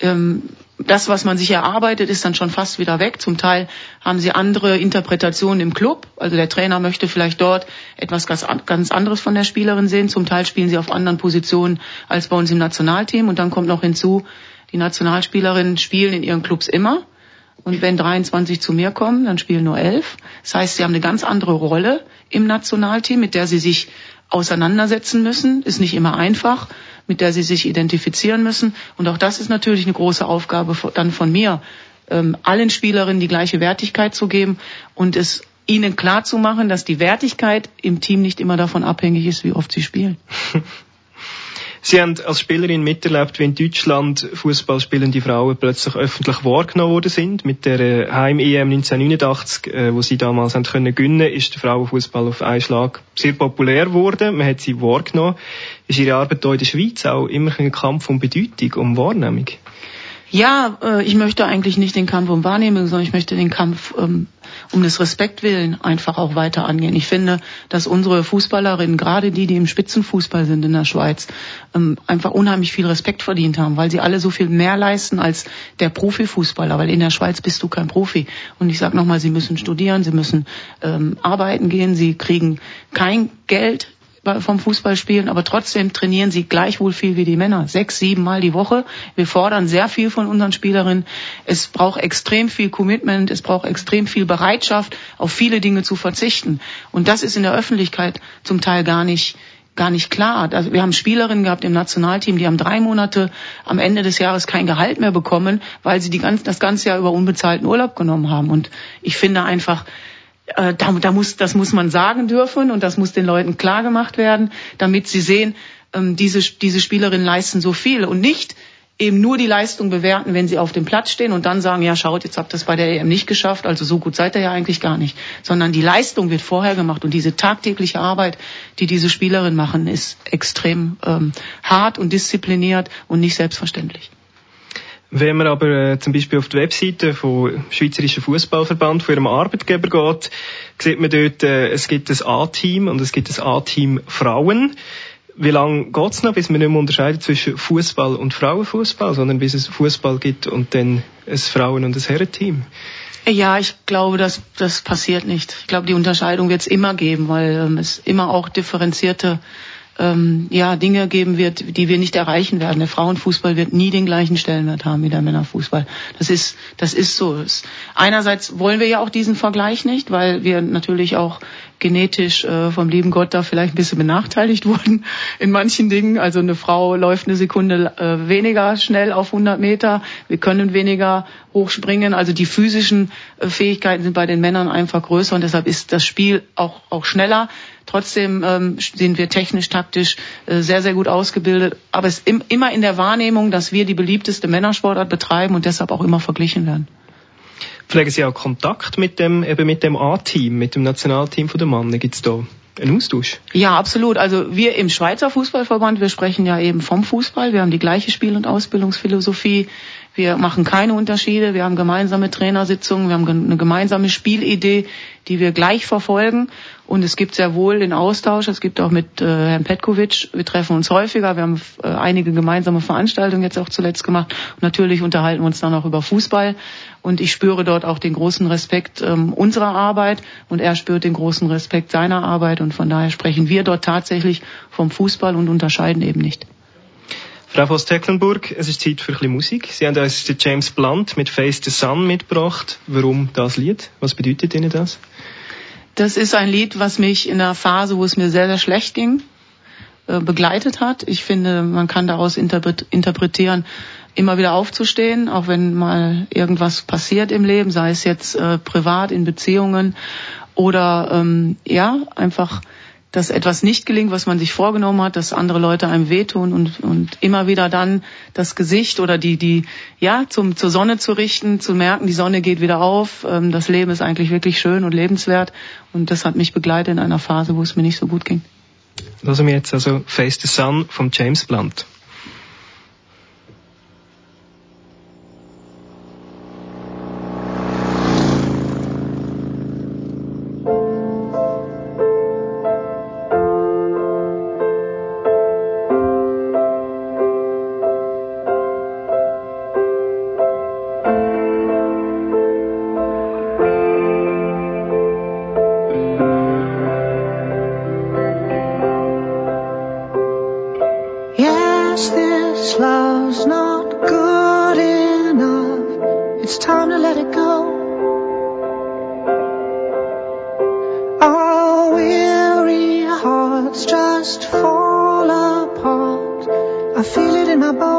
Ähm, das, was man sich erarbeitet, ist dann schon fast wieder weg. Zum Teil haben sie andere Interpretationen im Club. Also der Trainer möchte vielleicht dort etwas ganz anderes von der Spielerin sehen. Zum Teil spielen sie auf anderen Positionen als bei uns im Nationalteam. Und dann kommt noch hinzu, die Nationalspielerinnen spielen in ihren Clubs immer. Und wenn 23 zu mir kommen, dann spielen nur elf. Das heißt, sie haben eine ganz andere Rolle im Nationalteam, mit der sie sich auseinandersetzen müssen. Ist nicht immer einfach mit der sie sich identifizieren müssen. Und auch das ist natürlich eine große Aufgabe dann von mir, ähm, allen Spielerinnen die gleiche Wertigkeit zu geben und es ihnen klar zu machen, dass die Wertigkeit im Team nicht immer davon abhängig ist, wie oft sie spielen. Sie haben als Spielerin miterlebt, wie in Deutschland Fußballspielende Frauen plötzlich öffentlich wahrgenommen worden sind. Mit der Heim-EM 1989, äh, wo sie damals haben können gewinnen, ist der Frauenfußball auf einen Schlag sehr populär geworden. Man hat sie wahrgenommen. Ist Ihre Arbeit hier in der Schweiz auch immer ein Kampf um Bedeutung, um Wahrnehmung? Ja, äh, ich möchte eigentlich nicht den Kampf um Wahrnehmung, sondern ich möchte den Kampf ähm, um des Respekt willen einfach auch weiter angehen. Ich finde, dass unsere Fußballerinnen, gerade die, die im Spitzenfußball sind in der Schweiz, ähm, einfach unheimlich viel Respekt verdient haben, weil sie alle so viel mehr leisten als der Profifußballer, weil in der Schweiz bist du kein Profi. Und ich sage nochmal, sie müssen studieren, sie müssen ähm, arbeiten gehen, sie kriegen kein Geld vom Fußballspielen, aber trotzdem trainieren sie gleichwohl viel wie die Männer. Sechs, sieben Mal die Woche. Wir fordern sehr viel von unseren Spielerinnen. Es braucht extrem viel Commitment, es braucht extrem viel Bereitschaft, auf viele Dinge zu verzichten. Und das ist in der Öffentlichkeit zum Teil gar nicht gar nicht klar. Also wir haben Spielerinnen gehabt im Nationalteam, die haben drei Monate am Ende des Jahres kein Gehalt mehr bekommen, weil sie die ganz, das ganze Jahr über unbezahlten Urlaub genommen haben. Und ich finde einfach, da, da muss, das muss man sagen dürfen und das muss den Leuten klar gemacht werden, damit sie sehen, ähm, diese, diese Spielerinnen leisten so viel und nicht eben nur die Leistung bewerten, wenn sie auf dem Platz stehen und dann sagen, ja schaut, jetzt habt ihr es bei der EM nicht geschafft, also so gut seid ihr ja eigentlich gar nicht. Sondern die Leistung wird vorher gemacht und diese tagtägliche Arbeit, die diese Spielerinnen machen, ist extrem ähm, hart und diszipliniert und nicht selbstverständlich. Wenn man aber äh, zum Beispiel auf die Webseite vom Schweizerischen Fußballverband von ihrem Arbeitgeber geht, sieht man dort, äh, es gibt ein A-Team und es gibt ein A-Team Frauen. Wie lange geht's noch, bis man nicht mehr unterscheidet zwischen Fußball und Frauenfußball, sondern bis es Fußball gibt und dann ein Frauen- und ein Herrenteam? Ja, ich glaube, das, das passiert nicht. Ich glaube, die Unterscheidung wird es immer geben, weil ähm, es immer auch differenzierte ähm, ja, Dinge geben wird, die wir nicht erreichen werden. Der Frauenfußball wird nie den gleichen Stellenwert haben wie der Männerfußball. Das ist, das ist so. Einerseits wollen wir ja auch diesen Vergleich nicht, weil wir natürlich auch genetisch äh, vom lieben Gott da vielleicht ein bisschen benachteiligt wurden in manchen Dingen. Also eine Frau läuft eine Sekunde äh, weniger schnell auf 100 Meter. Wir können weniger hochspringen. Also die physischen äh, Fähigkeiten sind bei den Männern einfach größer und deshalb ist das Spiel auch, auch schneller. Trotzdem ähm, sind wir technisch, taktisch äh, sehr, sehr gut ausgebildet. Aber es ist im, immer in der Wahrnehmung, dass wir die beliebteste Männersportart betreiben und deshalb auch immer verglichen werden. Pflegen Sie auch Kontakt mit dem, eben mit dem A-Team, mit dem Nationalteam von der? Gibt es da einen Austausch? Ja, absolut. Also wir im Schweizer Fußballverband, wir sprechen ja eben vom Fußball. Wir haben die gleiche Spiel- und Ausbildungsphilosophie. Wir machen keine Unterschiede. Wir haben gemeinsame Trainersitzungen. Wir haben eine gemeinsame Spielidee, die wir gleich verfolgen. Und es gibt sehr wohl den Austausch. Es gibt auch mit äh, Herrn Petkovic. Wir treffen uns häufiger. Wir haben äh, einige gemeinsame Veranstaltungen jetzt auch zuletzt gemacht. Und natürlich unterhalten wir uns dann auch über Fußball. Und ich spüre dort auch den großen Respekt ähm, unserer Arbeit. Und er spürt den großen Respekt seiner Arbeit. Und von daher sprechen wir dort tatsächlich vom Fußball und unterscheiden eben nicht. Frau Voss Tecklenburg, es ist Zeit für ein bisschen Musik. Sie haben uns den James Blunt mit Face the Sun mitgebracht. Warum das Lied? Was bedeutet Ihnen das? Das ist ein Lied, was mich in einer Phase, wo es mir sehr, sehr schlecht ging, äh, begleitet hat. Ich finde, man kann daraus interpretieren, immer wieder aufzustehen, auch wenn mal irgendwas passiert im Leben, sei es jetzt äh, privat, in Beziehungen oder ähm, ja, einfach dass etwas nicht gelingt, was man sich vorgenommen hat, dass andere Leute einem wehtun und, und immer wieder dann das Gesicht oder die, die, ja, zum, zur Sonne zu richten, zu merken, die Sonne geht wieder auf, ähm, das Leben ist eigentlich wirklich schön und lebenswert und das hat mich begleitet in einer Phase, wo es mir nicht so gut ging. Lassen wir jetzt also Face the Sun vom James Blunt. I feel it in my body.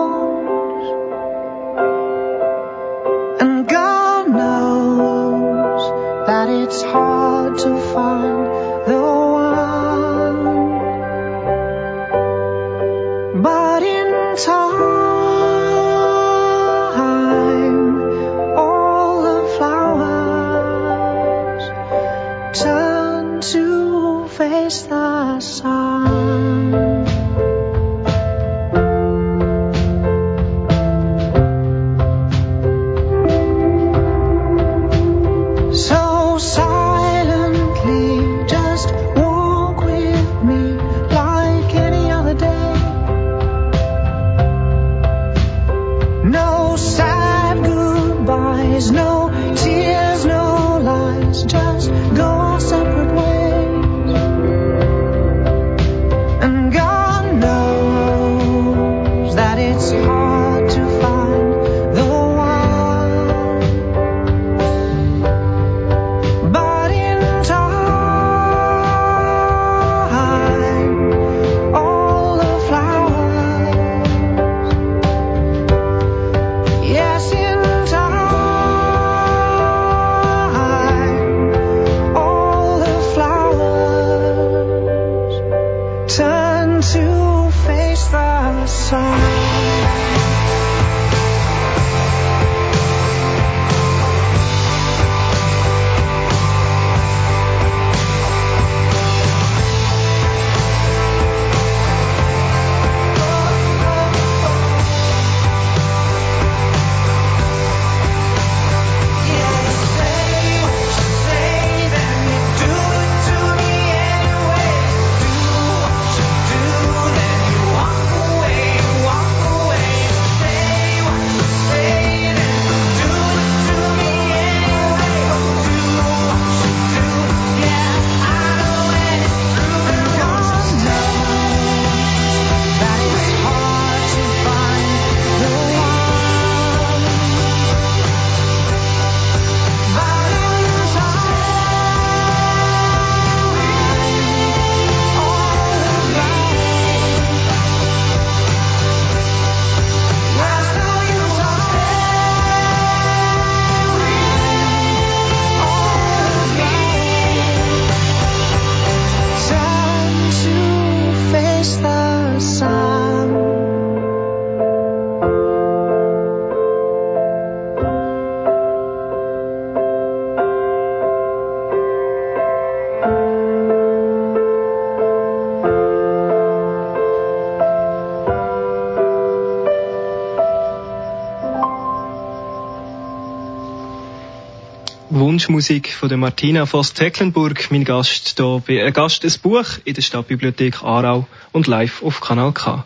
Wunschmusik von der Martina Voss-Tecklenburg, mein Gast hier bei ein Gast ein Buch in der Stadtbibliothek Aarau und live auf Kanal K.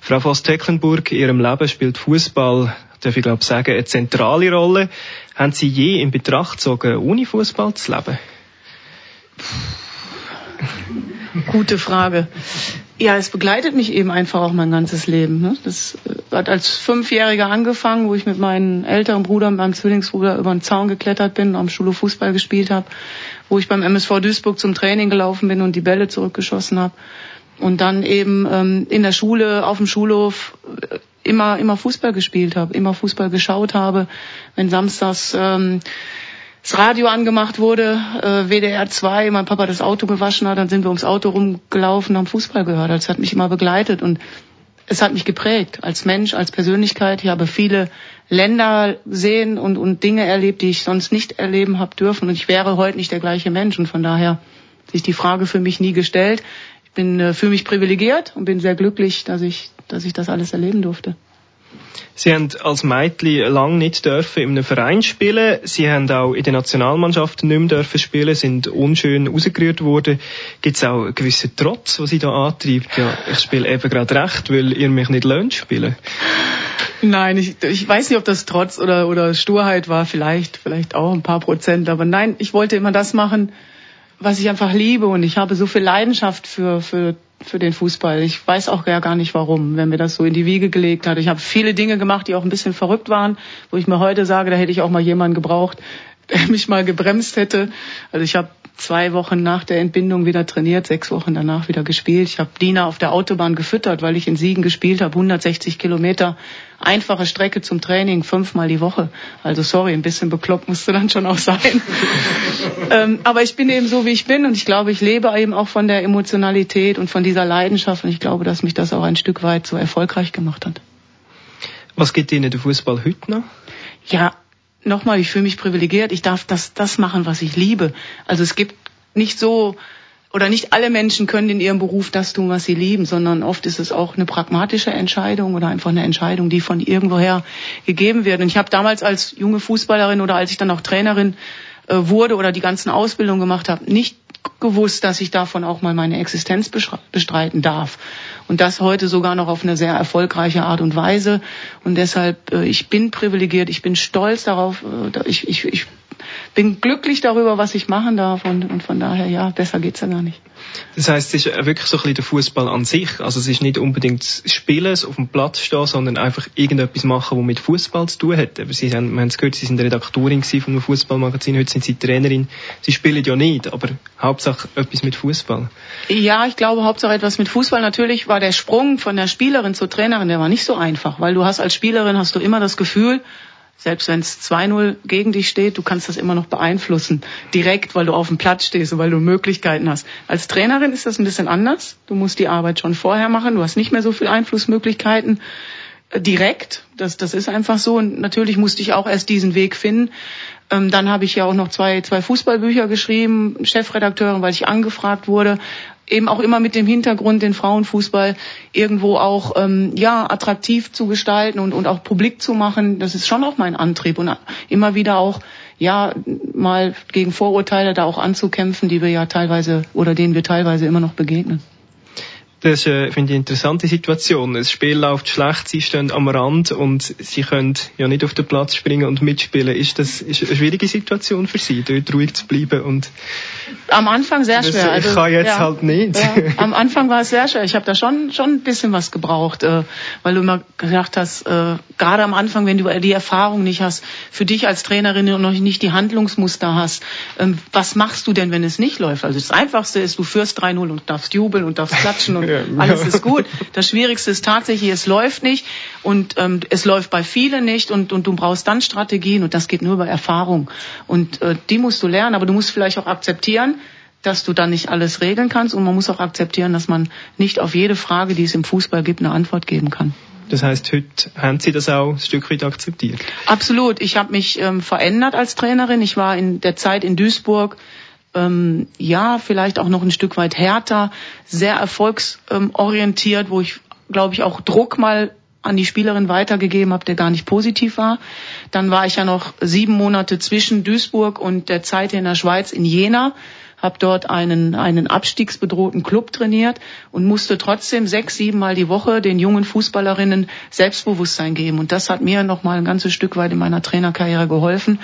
Frau Voss-Tecklenburg, in Ihrem Leben spielt Fußball, darf ich glaube sagen, eine zentrale Rolle. Haben Sie je in Betracht gezogen, ohne Fußball zu leben? Gute Frage. Ja, es begleitet mich eben einfach auch mein ganzes Leben. Ne? Das äh, hat als Fünfjähriger angefangen, wo ich mit meinem älteren Bruder, mit meinem Zwillingsbruder über den Zaun geklettert bin, am Schule Fußball gespielt habe, wo ich beim MSV Duisburg zum Training gelaufen bin und die Bälle zurückgeschossen habe. Und dann eben ähm, in der Schule, auf dem Schulhof äh, immer immer Fußball gespielt habe, immer Fußball geschaut habe. Wenn samstags ähm, das Radio angemacht wurde, äh, WDR 2, mein Papa das Auto gewaschen hat, dann sind wir ums Auto rumgelaufen, haben Fußball gehört. Das hat mich immer begleitet und es hat mich geprägt als Mensch, als Persönlichkeit. Ich habe viele Länder gesehen und, und Dinge erlebt, die ich sonst nicht erleben habe dürfen. Und ich wäre heute nicht der gleiche Mensch. Und von daher sich die Frage für mich nie gestellt. Ich bin äh, fühle mich privilegiert und bin sehr glücklich, dass ich, dass ich das alles erleben durfte. Sie haben als Mädchen lang nicht dürfen in einem Verein spielen. Sie haben auch in der Nationalmannschaft nicht mehr dürfen spielen, sind unschön rausgerührt worden. Gibt es auch einen gewissen Trotz, was Sie da antreibt? Ja, ich spiele eben gerade recht, weil ihr mich nicht löhnt spielen. Nein, ich, ich weiß nicht, ob das Trotz oder, oder Sturheit war, vielleicht, vielleicht auch ein paar Prozent. Aber nein, ich wollte immer das machen, was ich einfach liebe. Und ich habe so viel Leidenschaft für, für, für den Fußball. Ich weiß auch gar, gar nicht warum, wenn mir das so in die Wiege gelegt hat. Ich habe viele Dinge gemacht, die auch ein bisschen verrückt waren, wo ich mir heute sage, da hätte ich auch mal jemanden gebraucht, der mich mal gebremst hätte. Also ich habe zwei Wochen nach der Entbindung wieder trainiert, sechs Wochen danach wieder gespielt. Ich habe Dina auf der Autobahn gefüttert, weil ich in Siegen gespielt habe, 160 Kilometer, einfache Strecke zum Training, fünfmal die Woche. Also sorry, ein bisschen bekloppt musste dann schon auch sein. ähm, aber ich bin eben so, wie ich bin und ich glaube, ich lebe eben auch von der Emotionalität und von dieser Leidenschaft und ich glaube, dass mich das auch ein Stück weit so erfolgreich gemacht hat. Was gibt Ihnen der Fußball heute noch? Ja, nochmal, ich fühle mich privilegiert. Ich darf das, das machen, was ich liebe. Also es gibt nicht so oder nicht alle Menschen können in ihrem Beruf das tun, was sie lieben, sondern oft ist es auch eine pragmatische Entscheidung oder einfach eine Entscheidung, die von irgendwoher gegeben wird. Und ich habe damals als junge Fußballerin oder als ich dann auch Trainerin äh, wurde oder die ganzen Ausbildungen gemacht habe, nicht gewusst, dass ich davon auch mal meine Existenz bestreiten darf. Und das heute sogar noch auf eine sehr erfolgreiche Art und Weise. Und deshalb, äh, ich bin privilegiert, ich bin stolz darauf, äh, ich, ich, ich bin glücklich darüber, was ich machen darf und, und von daher, ja, besser geht's ja gar nicht. Das heißt, es ist wirklich so ein bisschen der Fußball an sich. Also es ist nicht unbedingt Spielen, auf dem Platz stehen, sondern einfach irgendetwas machen, was mit Fußball zu tun hat. Aber Sie haben, wir haben es gehört, Sie sind Redaktorin von einem Fußballmagazin, heute sind Sie Trainerin. Sie spielen ja nicht, aber Hauptsache etwas mit Fußball. Ja, ich glaube Hauptsache etwas mit Fußball. Natürlich war der Sprung von der Spielerin zur Trainerin, der war nicht so einfach, weil du hast als Spielerin hast du immer das Gefühl, selbst wenn es 2-0 gegen dich steht, du kannst das immer noch beeinflussen. Direkt, weil du auf dem Platz stehst und weil du Möglichkeiten hast. Als Trainerin ist das ein bisschen anders. Du musst die Arbeit schon vorher machen. Du hast nicht mehr so viel Einflussmöglichkeiten äh, direkt. Das, das ist einfach so. Und natürlich musste ich auch erst diesen Weg finden. Ähm, dann habe ich ja auch noch zwei, zwei Fußballbücher geschrieben, Chefredakteurin, weil ich angefragt wurde eben auch immer mit dem Hintergrund, den Frauenfußball irgendwo auch ähm, ja attraktiv zu gestalten und, und auch publik zu machen. Das ist schon auch mein Antrieb und immer wieder auch ja mal gegen Vorurteile da auch anzukämpfen, die wir ja teilweise oder denen wir teilweise immer noch begegnen. Das äh, finde ich eine interessante Situation. Das Spiel läuft schlecht, sie stehen am Rand und sie können ja nicht auf den Platz springen und mitspielen. Ist das ist eine schwierige Situation für sie, dort ruhig zu bleiben und am Anfang sehr schwer. Das, ich also, kann jetzt ja, halt nicht. Ja, am Anfang war es sehr schwer. Ich habe da schon schon ein bisschen was gebraucht, äh, weil du immer gedacht hast, äh, gerade am Anfang, wenn du die Erfahrung nicht hast, für dich als Trainerin und noch nicht die Handlungsmuster hast, ähm, was machst du denn, wenn es nicht läuft? Also das Einfachste ist, du führst 3-0 und darfst jubeln und darfst klatschen und ja. alles ist gut. Das Schwierigste ist tatsächlich, es läuft nicht und ähm, es läuft bei vielen nicht und, und du brauchst dann Strategien und das geht nur über Erfahrung. Und äh, die musst du lernen, aber du musst vielleicht auch akzeptieren, dass du dann nicht alles regeln kannst und man muss auch akzeptieren, dass man nicht auf jede Frage, die es im Fußball gibt, eine Antwort geben kann. Das heißt, heute haben Sie das auch ein Stück weit akzeptiert? Absolut. Ich habe mich ähm, verändert als Trainerin. Ich war in der Zeit in Duisburg ähm, ja, vielleicht auch noch ein Stück weit härter, sehr erfolgsorientiert, wo ich, glaube ich, auch Druck mal an die Spielerin weitergegeben habe, der gar nicht positiv war. Dann war ich ja noch sieben Monate zwischen Duisburg und der Zeit in der Schweiz in Jena, habe dort einen, einen abstiegsbedrohten Club trainiert und musste trotzdem sechs, sieben Mal die Woche den jungen Fußballerinnen Selbstbewusstsein geben. Und das hat mir noch mal ein ganzes Stück weit in meiner Trainerkarriere geholfen,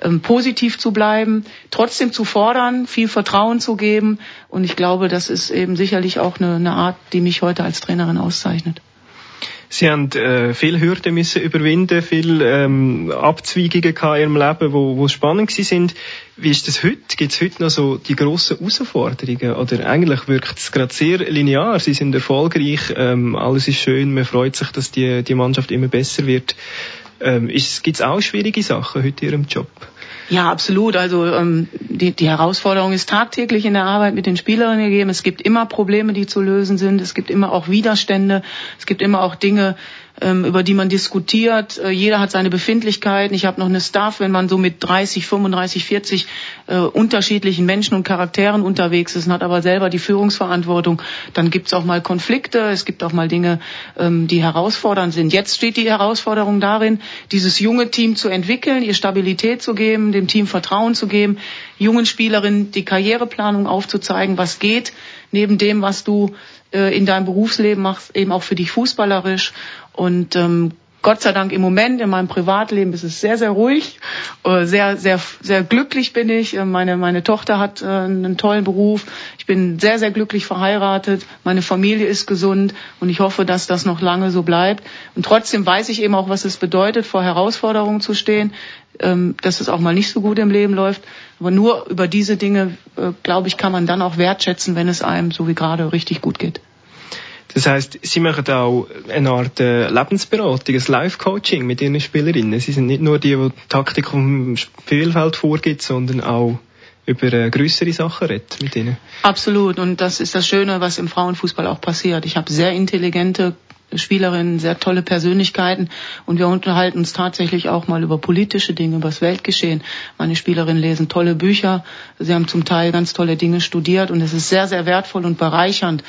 ähm, positiv zu bleiben, trotzdem zu fordern, viel Vertrauen zu geben. Und ich glaube, das ist eben sicherlich auch eine, eine Art, die mich heute als Trainerin auszeichnet. Sie haben äh, viel Hürden müssen überwinden, viel ähm, Abzweigungen in Ihrem Leben, wo, wo spannend gewesen sind. Wie ist das heute? Gibt es heute noch so die grossen Herausforderungen? Oder eigentlich wirkt es gerade sehr linear. Sie sind erfolgreich, ähm, alles ist schön, man freut sich, dass die, die Mannschaft immer besser wird. Ähm, Gibt es auch schwierige Sachen heute in Ihrem Job? Ja, absolut. Also ähm, die, die Herausforderung ist tagtäglich in der Arbeit mit den Spielerinnen gegeben. Es gibt immer Probleme, die zu lösen sind. Es gibt immer auch Widerstände. Es gibt immer auch Dinge, über die man diskutiert. Äh, jeder hat seine Befindlichkeiten. Ich habe noch eine Staff, wenn man so mit 30, 35, 40 äh, unterschiedlichen Menschen und Charakteren unterwegs ist und hat aber selber die Führungsverantwortung, dann gibt es auch mal Konflikte, es gibt auch mal Dinge, ähm, die herausfordernd sind. Jetzt steht die Herausforderung darin, dieses junge Team zu entwickeln, ihr Stabilität zu geben, dem Team Vertrauen zu geben, jungen Spielerinnen die Karriereplanung aufzuzeigen, was geht, neben dem, was du in deinem Berufsleben machst, eben auch für dich fußballerisch. Und ähm, Gott sei Dank im Moment in meinem Privatleben ist es sehr, sehr ruhig. Äh, sehr, sehr, sehr glücklich bin ich. Äh, meine, meine Tochter hat einen tollen Beruf. Ich bin sehr, sehr glücklich verheiratet. Meine Familie ist gesund und ich hoffe, dass das noch lange so bleibt. Und trotzdem weiß ich eben auch, was es bedeutet, vor Herausforderungen zu stehen, ähm, dass es auch mal nicht so gut im Leben läuft. Aber nur über diese Dinge, glaube ich, kann man dann auch wertschätzen, wenn es einem so wie gerade richtig gut geht. Das heißt, Sie machen auch eine Art äh, Lebensberatung, ein Live-Coaching mit Ihren Spielerinnen. Sie sind nicht nur die, die, die Taktik vom Spielfeld vorgibt, sondern auch über äh, größere Sachen redet mit ihnen. Absolut. Und das ist das Schöne, was im Frauenfußball auch passiert. Ich habe sehr intelligente Spielerinnen, sehr tolle Persönlichkeiten und wir unterhalten uns tatsächlich auch mal über politische Dinge, über das Weltgeschehen. Meine Spielerinnen lesen tolle Bücher, sie haben zum Teil ganz tolle Dinge studiert und es ist sehr, sehr wertvoll und bereichernd.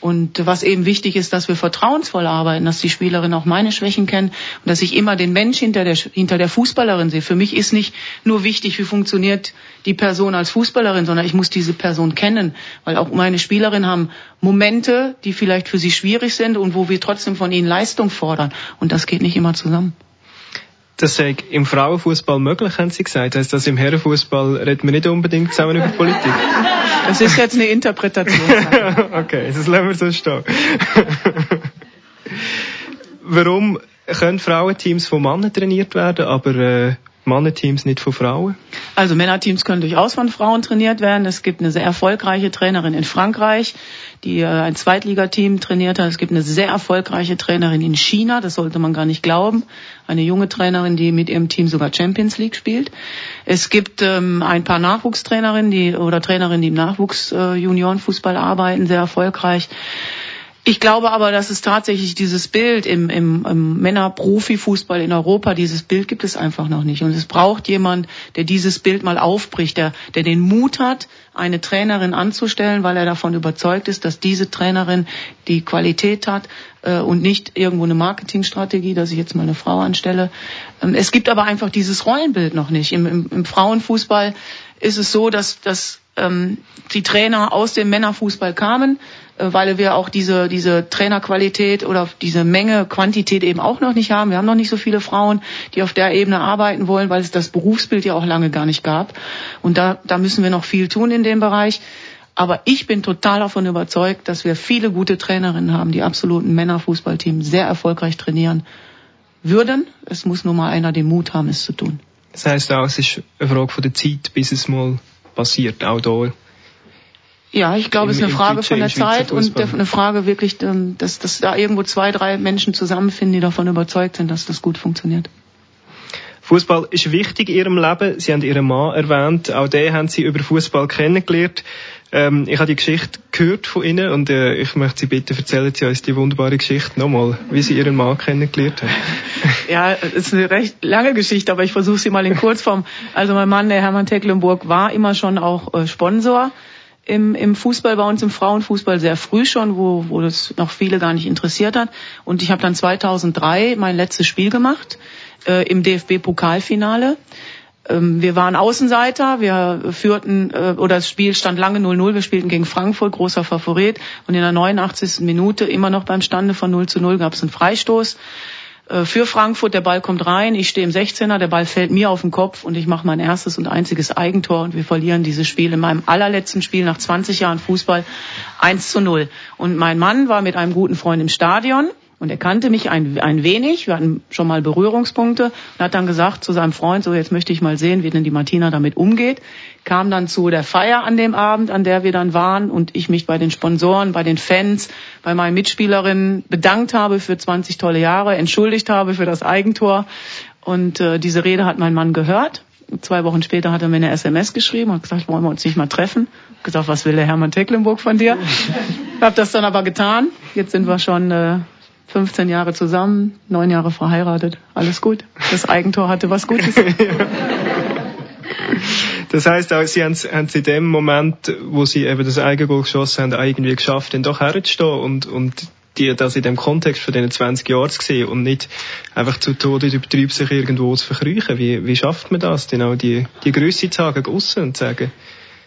Und was eben wichtig ist, dass wir vertrauensvoll arbeiten, dass die Spielerin auch meine Schwächen kennen und dass ich immer den Mensch hinter der, hinter der Fußballerin sehe. Für mich ist nicht nur wichtig, wie funktioniert die Person als Fußballerin, sondern ich muss diese Person kennen, weil auch meine Spielerinnen haben Momente, die vielleicht für sie schwierig sind und wo wir trotzdem von ihnen Leistung fordern. Und das geht nicht immer zusammen. Das sei im Frauenfußball möglich, haben Sie gesagt. Heißt das, im Herrenfußball reden wir nicht unbedingt zusammen über Politik? Das ist jetzt eine Interpretation. okay, das lassen wir so stehen. Warum können Frauenteams von Männern trainiert werden, aber äh, Männerteams nicht von Frauen? Also Männerteams können durchaus von Frauen trainiert werden. Es gibt eine sehr erfolgreiche Trainerin in Frankreich, die äh, ein Zweitligateam trainiert hat. Es gibt eine sehr erfolgreiche Trainerin in China, das sollte man gar nicht glauben. Eine junge Trainerin, die mit ihrem Team sogar Champions League spielt. Es gibt ähm, ein paar Nachwuchstrainerinnen, die oder Trainerinnen, die im Nachwuchs äh, arbeiten, sehr erfolgreich. Ich glaube aber, dass es tatsächlich dieses Bild im, im, im Männer-Profi-Fußball in Europa, dieses Bild gibt es einfach noch nicht. Und es braucht jemand, der dieses Bild mal aufbricht, der, der den Mut hat, eine Trainerin anzustellen, weil er davon überzeugt ist, dass diese Trainerin die Qualität hat äh, und nicht irgendwo eine Marketingstrategie, dass ich jetzt mal eine Frau anstelle. Ähm, es gibt aber einfach dieses Rollenbild noch nicht. Im, im, im Frauenfußball ist es so, dass, dass ähm, die Trainer aus dem Männerfußball kamen, weil wir auch diese, diese Trainerqualität oder diese Menge, Quantität eben auch noch nicht haben. Wir haben noch nicht so viele Frauen, die auf der Ebene arbeiten wollen, weil es das Berufsbild ja auch lange gar nicht gab. Und da, da müssen wir noch viel tun in dem Bereich. Aber ich bin total davon überzeugt, dass wir viele gute Trainerinnen haben, die absoluten Männerfußballteam sehr erfolgreich trainieren würden. Es muss nur mal einer den Mut haben, es zu tun. Das heisst auch, es ist eine Frage von der Zeit, bis es mal passiert, auch da. Ja, ich glaube, es ist eine Frage von der Zeit und eine Frage wirklich, ähm, dass, dass da irgendwo zwei, drei Menschen zusammenfinden, die davon überzeugt sind, dass das gut funktioniert. Fußball ist wichtig in ihrem Leben. Sie haben ihren Mann erwähnt. Auch den haben sie über Fußball kennengelernt. Ähm, ich habe die Geschichte gehört von Ihnen und äh, ich möchte Sie bitten, erzählen Sie uns die wunderbare Geschichte nochmal, wie Sie Ihren Mann kennengelernt haben. Ja, es ist eine recht lange Geschichte, aber ich versuche sie mal in Kurzform. Also mein Mann, der Hermann Tecklenburg, war immer schon auch äh, Sponsor im, im Fußball, bei uns im Frauenfußball sehr früh schon, wo, wo das noch viele gar nicht interessiert hat. Und ich habe dann 2003 mein letztes Spiel gemacht äh, im DFB-Pokalfinale. Ähm, wir waren Außenseiter, wir führten, äh, oder das Spiel stand lange 0-0, wir spielten gegen Frankfurt, großer Favorit. Und in der 89. Minute, immer noch beim Stande von 0 zu 0, gab es einen Freistoß für Frankfurt, der Ball kommt rein, ich stehe im 16er, der Ball fällt mir auf den Kopf und ich mache mein erstes und einziges Eigentor und wir verlieren dieses Spiel in meinem allerletzten Spiel nach 20 Jahren Fußball 1 zu 0. Und mein Mann war mit einem guten Freund im Stadion und er kannte mich ein, ein wenig, wir hatten schon mal Berührungspunkte und hat dann gesagt zu seinem Freund, so jetzt möchte ich mal sehen, wie denn die Martina damit umgeht. Kam dann zu der Feier an dem Abend, an der wir dann waren und ich mich bei den Sponsoren, bei den Fans, bei meinen Mitspielerinnen bedankt habe für 20 tolle Jahre, entschuldigt habe für das Eigentor und äh, diese Rede hat mein Mann gehört. Zwei Wochen später hat er mir eine SMS geschrieben und gesagt, wollen wir uns nicht mal treffen? Ich gesagt, was will der Hermann Tecklenburg von dir? Hab das dann aber getan. Jetzt sind wir schon äh, 15 Jahre zusammen, neun Jahre verheiratet. Alles gut. Das Eigentor hatte was Gutes. Das heisst auch, Sie haben es in dem Moment, wo Sie eben das Eigengoal geschossen haben, irgendwie geschafft, dann doch herzustehen und, und die, das in dem Kontext von diesen 20 Jahren zu sehen und nicht einfach zu Tode übertrieben sich irgendwo zu verkriechen. Wie, wie schafft man das, denn auch die, die Größe zu haben, aussen und zu sagen,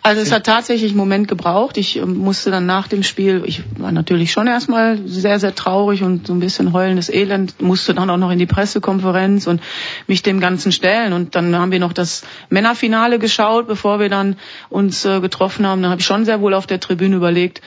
Also es hat tatsächlich einen Moment gebraucht. Ich ähm, musste dann nach dem Spiel, ich war natürlich schon erstmal sehr, sehr traurig und so ein bisschen heulendes Elend, musste dann auch noch in die Pressekonferenz und mich dem Ganzen stellen. Und dann haben wir noch das Männerfinale geschaut, bevor wir dann uns äh, getroffen haben. Dann habe ich schon sehr wohl auf der Tribüne überlegt,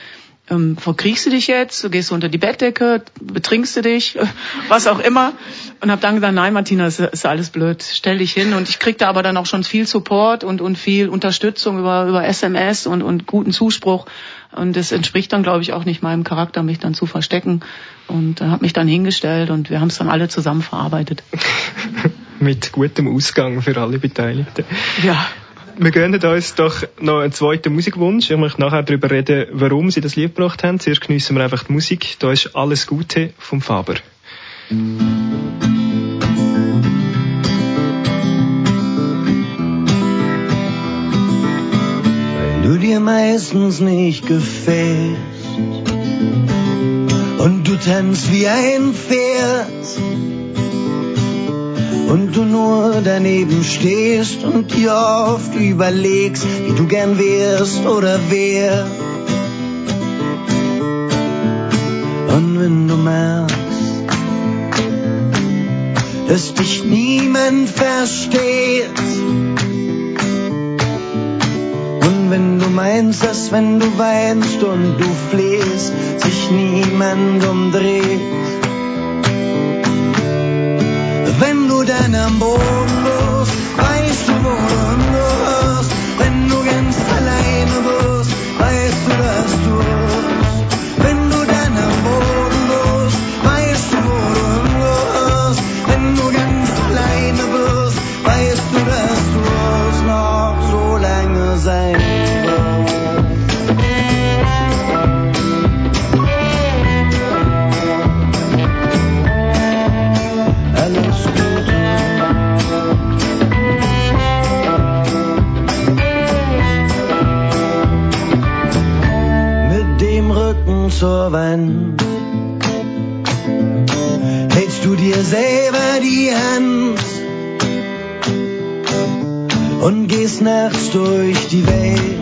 ähm, verkriechst du dich jetzt, du gehst unter die Bettdecke, betrinkst du dich, was auch immer. Und habe dann gesagt, nein, Martina, ist, ist alles blöd, stell dich hin. Und ich kriegte aber dann auch schon viel Support und, und viel Unterstützung über, über SMS und, und guten Zuspruch. Und es entspricht dann, glaube ich, auch nicht meinem Charakter, mich dann zu verstecken. Und äh, habe mich dann hingestellt und wir haben es dann alle zusammen verarbeitet. mit gutem Ausgang für alle Beteiligten. Ja. Wir gönnen uns doch noch einen zweiten Musikwunsch. Ich möchte nachher darüber reden, warum Sie das Lied gebracht haben. Zuerst geniessen wir einfach die Musik. Da ist «Alles Gute» vom Faber. Weil du dir meistens nicht gefällst und du tanzt wie ein Pferd und du nur daneben stehst und dir oft überlegst, wie du gern wärst oder wer. Und wenn du merkst, dass dich niemand versteht, und wenn du meinst, dass wenn du weinst und du flehst, sich niemand umdreht, dann am Boden bist, weißt du, wo du hingehörst. Wenn du ganz alleine bist, weißt du, dass du Wand hältst du dir selber die Hand und gehst nachts durch die Welt.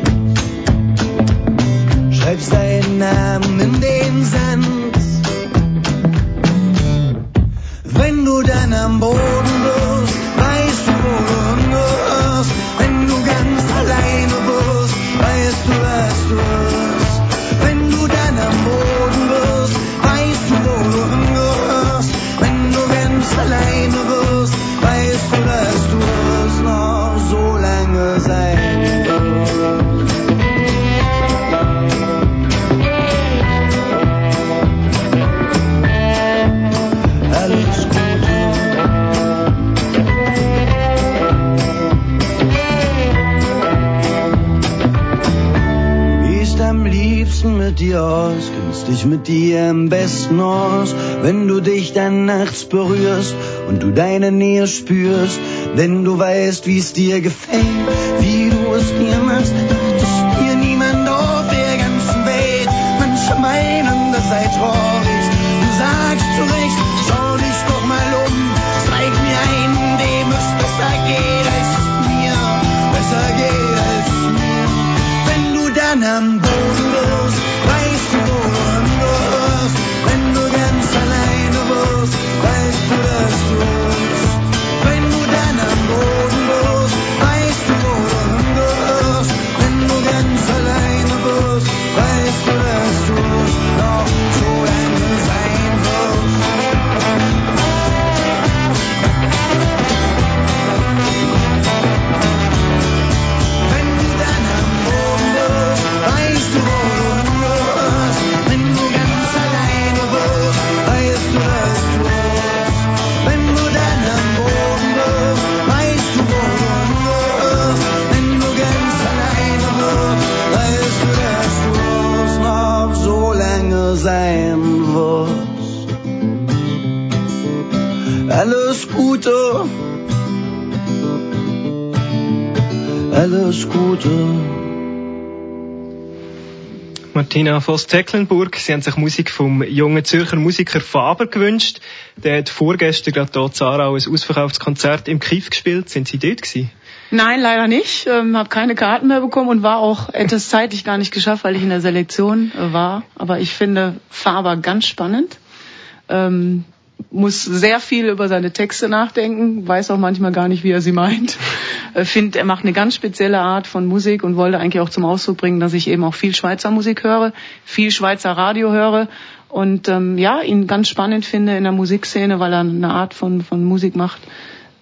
Dir am besten aus, wenn du dich dann nachts berührst und du deine Nähe spürst, wenn du weißt, wie es dir gefällt, wie du es macht es dir niemand auf der ganzen Welt. Manche meinen, das sei traurig, du sagst zu Recht, schau dich doch mal um, zeig mir einen, dem es besser geht als mir, besser geht als mir. Wenn du dann am Boden bist, weißt du, Martina Voss-Tecklenburg, Sie haben sich Musik vom jungen Zürcher Musiker Faber gewünscht. Der hat vorgestern gerade hier in Zarau ein ausverkauftes Konzert im Kiff gespielt. Sind Sie dort gewesen? Nein, leider nicht. Ähm, habe keine Karten mehr bekommen und war auch etwas zeitlich gar nicht geschafft, weil ich in der Selektion äh, war. Aber ich finde Faber ganz spannend. Ähm, muss sehr viel über seine Texte nachdenken, weiß auch manchmal gar nicht, wie er sie meint. Äh, Finde, er macht eine ganz spezielle Art von Musik und wollte eigentlich auch zum Ausdruck bringen, dass ich eben auch viel Schweizer Musik höre, viel Schweizer Radio höre und ähm, ja, ihn ganz spannend finde in der Musikszene, weil er eine Art von, von Musik macht,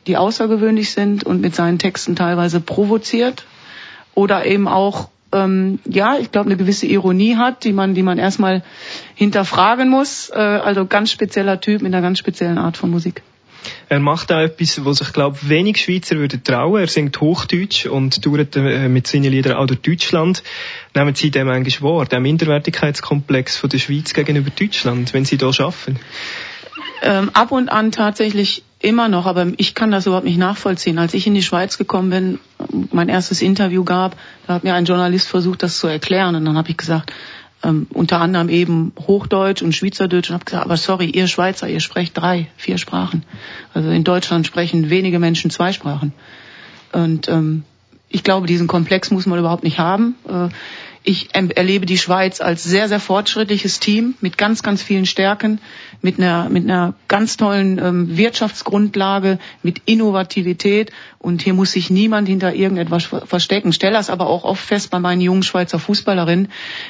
die außergewöhnlich sind und mit seinen Texten teilweise provoziert oder eben auch ähm, ja, ich glaube, eine gewisse Ironie hat, die man, die man erstmal hinterfragen muss. Äh, also ganz spezieller Typ mit einer ganz speziellen Art von Musik. Er macht auch etwas, was sich, glaube wenig Schweizer würden trauen. Er singt Hochdeutsch und tourt äh, mit seinen Liedern auch durch Deutschland. Nehmen Sie dem eigentlich wahr, dem Minderwertigkeitskomplex von der Schweiz gegenüber Deutschland, wenn Sie da arbeiten? Ähm, ab und an tatsächlich immer noch, aber ich kann das überhaupt nicht nachvollziehen. Als ich in die Schweiz gekommen bin, mein erstes Interview gab, da hat mir ein Journalist versucht, das zu erklären. Und dann habe ich gesagt, ähm, unter anderem eben Hochdeutsch und Schweizerdeutsch und habe gesagt, aber sorry, ihr Schweizer, ihr sprecht drei, vier Sprachen. Also in Deutschland sprechen wenige Menschen zwei Sprachen. Und ähm, ich glaube, diesen Komplex muss man überhaupt nicht haben. Äh, ich erlebe die Schweiz als sehr, sehr fortschrittliches Team mit ganz, ganz vielen Stärken, mit einer, mit einer ganz tollen ähm, Wirtschaftsgrundlage, mit Innovativität. Und hier muss sich niemand hinter irgendetwas verstecken. Stelle das aber auch oft fest bei meinen jungen Schweizer Fußballerinnen.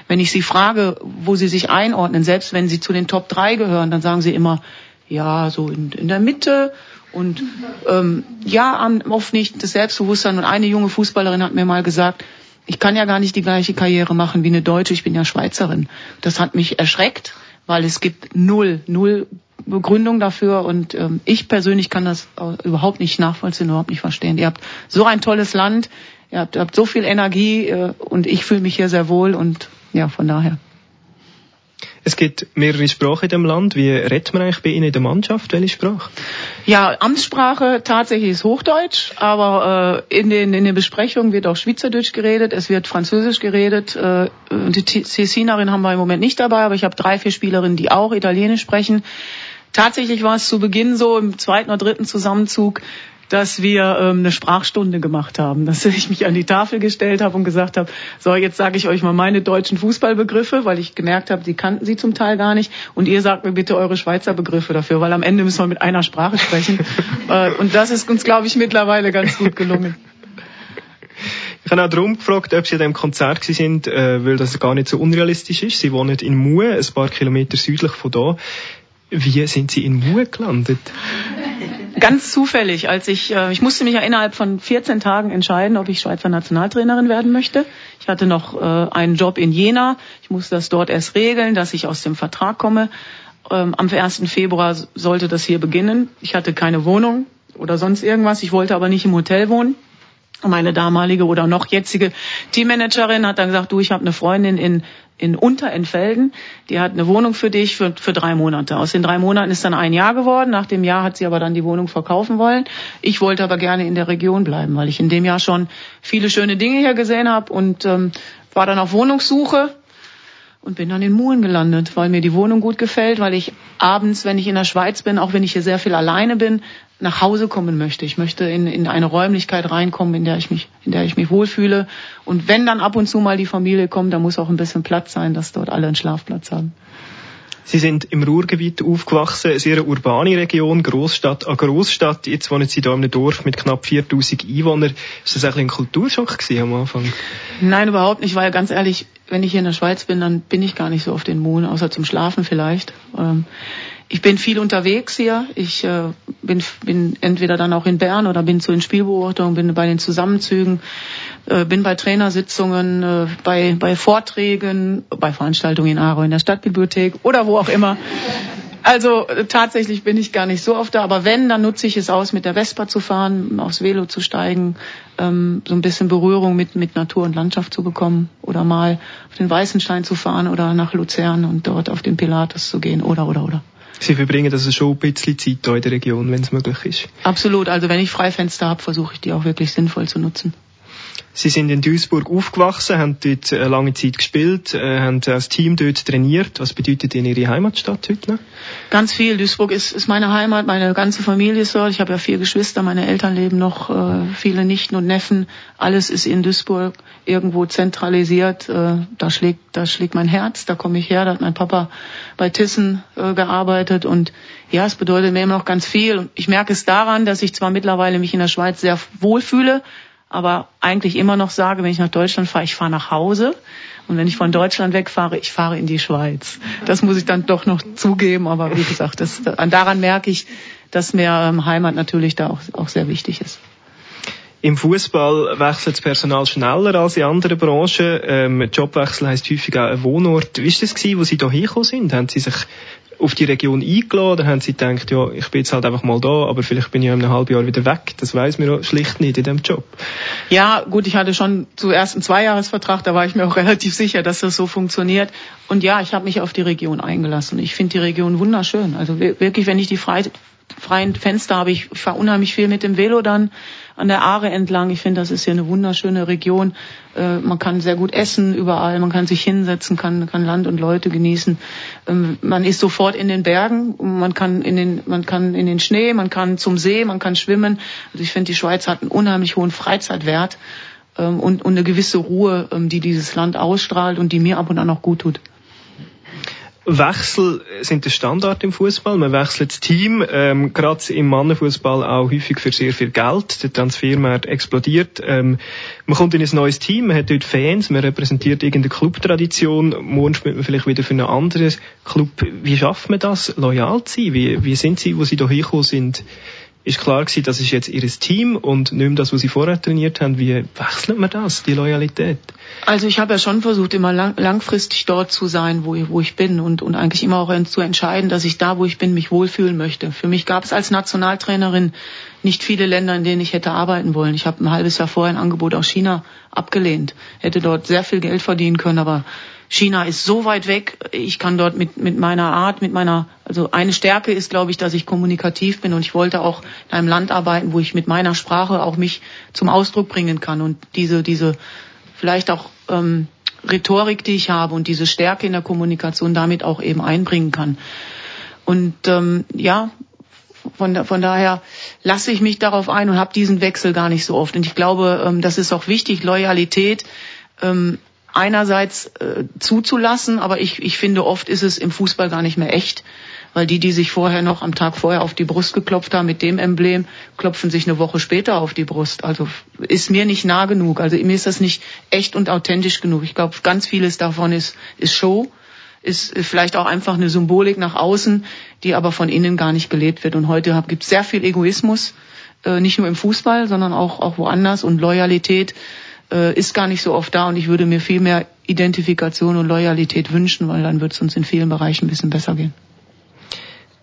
Wenn ich sie frage, wo sie sich einordnen, selbst wenn sie zu den Top 3 gehören, dann sagen sie immer, ja, so in, in der Mitte und ähm, ja, oft nicht das Selbstbewusstsein. Und eine junge Fußballerin hat mir mal gesagt, ich kann ja gar nicht die gleiche Karriere machen wie eine Deutsche, ich bin ja Schweizerin. Das hat mich erschreckt, weil es gibt null, null Begründung dafür und ähm, ich persönlich kann das überhaupt nicht nachvollziehen, überhaupt nicht verstehen. Ihr habt so ein tolles Land, ihr habt, ihr habt so viel Energie äh, und ich fühle mich hier sehr wohl und ja, von daher. Es gibt mehrere Sprachen in dem Land. Wie redet man eigentlich bei Ihnen in der Mannschaft? Welche Sprache? Ja, Amtssprache tatsächlich ist Hochdeutsch, aber äh, in, den, in den Besprechungen wird auch Schweizerdeutsch geredet, es wird Französisch geredet. Äh, die Tessinerin haben wir im Moment nicht dabei, aber ich habe drei, vier Spielerinnen, die auch Italienisch sprechen. Tatsächlich war es zu Beginn so im zweiten oder dritten Zusammenzug, dass wir ähm, eine Sprachstunde gemacht haben, dass ich mich an die Tafel gestellt habe und gesagt habe, so jetzt sage ich euch mal meine deutschen Fußballbegriffe, weil ich gemerkt habe, die kannten sie zum Teil gar nicht und ihr sagt mir bitte eure Schweizer Begriffe dafür, weil am Ende müssen wir mit einer Sprache sprechen äh, und das ist uns, glaube ich, mittlerweile ganz gut gelungen. Ich habe auch darum gefragt, ob Sie an dem Konzert sind, äh, weil das gar nicht so unrealistisch ist. Sie wohnen in Mue, ein paar Kilometer südlich von da. Wie sind Sie in Mue gelandet? Ganz zufällig, als ich, äh, ich musste mich ja innerhalb von 14 Tagen entscheiden, ob ich Schweizer Nationaltrainerin werden möchte. Ich hatte noch äh, einen Job in Jena. Ich musste das dort erst regeln, dass ich aus dem Vertrag komme. Ähm, am 1. Februar sollte das hier beginnen. Ich hatte keine Wohnung oder sonst irgendwas. Ich wollte aber nicht im Hotel wohnen. Meine damalige oder noch jetzige Teammanagerin hat dann gesagt, du, ich habe eine Freundin in in Unterentfelden. Die hat eine Wohnung für dich für, für drei Monate. Aus den drei Monaten ist dann ein Jahr geworden. Nach dem Jahr hat sie aber dann die Wohnung verkaufen wollen. Ich wollte aber gerne in der Region bleiben, weil ich in dem Jahr schon viele schöne Dinge hier gesehen habe und ähm, war dann auf Wohnungssuche und bin dann in Muhlen gelandet, weil mir die Wohnung gut gefällt, weil ich abends, wenn ich in der Schweiz bin, auch wenn ich hier sehr viel alleine bin, nach Hause kommen möchte. Ich möchte in, in eine Räumlichkeit reinkommen, in der ich mich, in der ich mich wohlfühle. Und wenn dann ab und zu mal die Familie kommt, dann muss auch ein bisschen Platz sein, dass dort alle einen Schlafplatz haben. Sie sind im Ruhrgebiet aufgewachsen, sehr urbane Region, Großstadt an Großstadt. Jetzt wohnen Sie hier in einem Dorf mit knapp 4000 Einwohnern. Ist das eigentlich ein Kulturschock am Anfang? Nein, überhaupt nicht, weil ganz ehrlich, wenn ich hier in der Schweiz bin, dann bin ich gar nicht so auf den Mohn, außer zum Schlafen vielleicht. Ich bin viel unterwegs hier. Ich äh, bin, bin entweder dann auch in Bern oder bin zu den Spielbeobachtungen, bin bei den Zusammenzügen, äh, bin bei Trainersitzungen, äh, bei, bei Vorträgen, bei Veranstaltungen in Aarau in der Stadtbibliothek oder wo auch immer. Also äh, tatsächlich bin ich gar nicht so oft da, aber wenn, dann nutze ich es aus, mit der Vespa zu fahren, aufs Velo zu steigen, ähm, so ein bisschen Berührung mit, mit Natur und Landschaft zu bekommen oder mal auf den Weißenstein zu fahren oder nach Luzern und dort auf den Pilatus zu gehen oder oder oder. Sie verbringen also schon ein bisschen Zeit hier in der Region, wenn es möglich ist. Absolut. Also wenn ich Freifenster habe, versuche ich die auch wirklich sinnvoll zu nutzen. Sie sind in Duisburg aufgewachsen, haben dort eine lange Zeit gespielt, äh, haben als Team dort trainiert. Was bedeutet Ihnen Ihre Heimatstadt heute? Ganz viel. Duisburg ist, ist meine Heimat, meine ganze Familie ist dort. Ich habe ja vier Geschwister, meine Eltern leben noch, äh, viele Nichten und Neffen. Alles ist in Duisburg irgendwo zentralisiert. Äh, da schlägt, da schlägt mein Herz, da komme ich her. Da hat mein Papa bei Thyssen äh, gearbeitet und ja, es bedeutet mir immer noch ganz viel. Ich merke es daran, dass ich zwar mittlerweile mich in der Schweiz sehr wohlfühle, aber eigentlich immer noch sage, wenn ich nach Deutschland fahre, ich fahre nach Hause. Und wenn ich von Deutschland wegfahre, ich fahre in die Schweiz. Das muss ich dann doch noch zugeben, aber wie gesagt, das, daran merke ich, dass mir ähm, Heimat natürlich da auch, auch sehr wichtig ist. Im Fußball wechselt das Personal schneller als in anderen Branchen. Ähm, Jobwechsel heisst häufig auch ein Wohnort. Wie war das, gewesen, wo Sie hier hingekommen sind? Haben Sie sich auf die Region eingeladen oder haben Sie gedacht, ja, ich bin jetzt halt einfach mal da, aber vielleicht bin ich in einem halben Jahr wieder weg? Das weiß man schlicht nicht in dem Job. Ja, gut, ich hatte schon zuerst einen Zweijahresvertrag, da war ich mir auch relativ sicher, dass das so funktioniert. Und ja, ich habe mich auf die Region eingelassen. Ich finde die Region wunderschön. Also wirklich, wenn ich die freien Fenster habe. Ich, ich fahre unheimlich viel mit dem Velo dann an der Aare entlang. Ich finde, das ist hier eine wunderschöne Region. Äh, man kann sehr gut essen überall, man kann sich hinsetzen, kann, kann Land und Leute genießen. Ähm, man ist sofort in den Bergen, man kann in den, man kann in den Schnee, man kann zum See, man kann schwimmen. Also ich finde, die Schweiz hat einen unheimlich hohen Freizeitwert ähm, und, und eine gewisse Ruhe, ähm, die dieses Land ausstrahlt und die mir ab und an auch gut tut. Wechsel sind der Standard im Fußball. Man wechselt das Team, ähm, gerade im Mannenfußball auch häufig für sehr viel Geld. Der Transfermarkt explodiert. Ähm, man kommt in ein neues Team, man hat dort Fans, man repräsentiert irgendeine Clubtradition. Morgen spielt man vielleicht wieder für einen anderen Club. Wie schafft man das, loyal zu sein? Wie, wie sind Sie, wo Sie da hingekommen sind? Ist klar gewesen, das ist jetzt ihr Team und nicht mehr das, was sie vorher trainiert haben. Wie wechselt man das, die Loyalität? Also ich habe ja schon versucht, immer lang, langfristig dort zu sein, wo, wo ich bin und, und eigentlich immer auch zu entscheiden, dass ich da, wo ich bin, mich wohlfühlen möchte. Für mich gab es als Nationaltrainerin nicht viele Länder, in denen ich hätte arbeiten wollen. Ich habe ein halbes Jahr vorher ein Angebot aus China abgelehnt, hätte dort sehr viel Geld verdienen können, aber China ist so weit weg. Ich kann dort mit, mit meiner Art, mit meiner, also eine Stärke ist, glaube ich, dass ich kommunikativ bin und ich wollte auch in einem Land arbeiten, wo ich mit meiner Sprache auch mich zum Ausdruck bringen kann und diese, diese, vielleicht auch, ähm, Rhetorik, die ich habe und diese Stärke in der Kommunikation damit auch eben einbringen kann. Und ähm, ja, von, von daher lasse ich mich darauf ein und habe diesen Wechsel gar nicht so oft. Und ich glaube, ähm, das ist auch wichtig, Loyalität ähm, einerseits äh, zuzulassen, aber ich, ich finde, oft ist es im Fußball gar nicht mehr echt, weil die, die sich vorher noch am Tag vorher auf die Brust geklopft haben mit dem Emblem, klopfen sich eine Woche später auf die Brust. Also ist mir nicht nah genug. Also mir ist das nicht echt und authentisch genug. Ich glaube, ganz vieles davon ist, ist Show, ist vielleicht auch einfach eine Symbolik nach außen, die aber von innen gar nicht gelebt wird. Und heute gibt es sehr viel Egoismus, äh, nicht nur im Fußball, sondern auch, auch woanders und Loyalität äh, ist gar nicht so oft da und ich würde mir viel mehr Identifikation und Loyalität wünschen, weil dann wird es uns in vielen Bereichen ein bisschen besser gehen.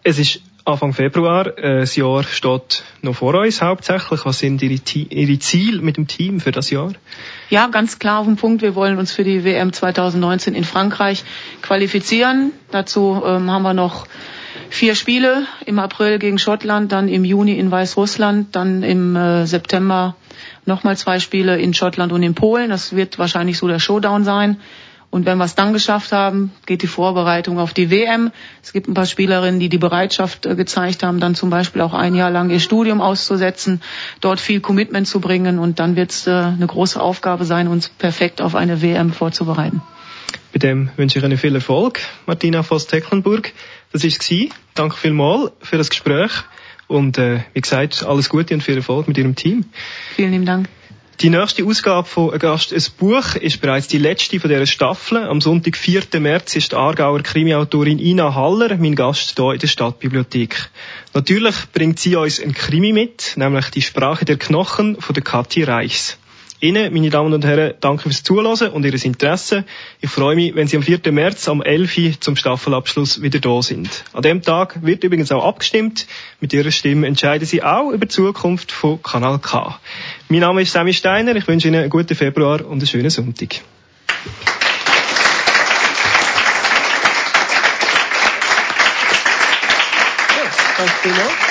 Es ist Anfang Februar, äh, das Jahr steht noch vor uns hauptsächlich. Was sind Ihre, Ihre Ziele mit dem Team für das Jahr? Ja, ganz klar auf den Punkt. Wir wollen uns für die WM 2019 in Frankreich qualifizieren. Dazu ähm, haben wir noch vier Spiele im April gegen Schottland, dann im Juni in Weißrussland, dann im äh, September nochmal zwei Spiele in Schottland und in Polen. Das wird wahrscheinlich so der Showdown sein. Und wenn wir es dann geschafft haben, geht die Vorbereitung auf die WM. Es gibt ein paar Spielerinnen, die die Bereitschaft äh, gezeigt haben, dann zum Beispiel auch ein Jahr lang ihr Studium auszusetzen, dort viel Commitment zu bringen. Und dann wird es äh, eine große Aufgabe sein, uns perfekt auf eine WM vorzubereiten. Bei dem wünsche ich Ihnen viel Erfolg, Martina Voss-Tecklenburg. Das war es. Danke vielmals für das Gespräch. Und äh, wie gesagt, alles Gute und viel Erfolg mit Ihrem Team. Vielen lieben Dank. Die nächste Ausgabe von «Ein Gast, ein Buch» ist bereits die letzte von dieser Staffel. Am Sonntag, 4. März, ist die Aargauer Krimiautorin Ina Haller mein Gast hier in der Stadtbibliothek. Natürlich bringt sie uns ein Krimi mit, nämlich die Sprache der Knochen von der Kathi Reichs. Ihnen, meine Damen und Herren, danke fürs Zuhören und Ihres Interesse. Ich freue mich, wenn Sie am 4. März am 11. Uhr zum Staffelabschluss wieder da sind. An dem Tag wird übrigens auch abgestimmt. Mit Ihrer Stimme entscheiden Sie auch über die Zukunft von Kanal K. Mein Name ist Sammy Steiner. Ich wünsche Ihnen einen guten Februar und einen schönen Sonntag. Ja,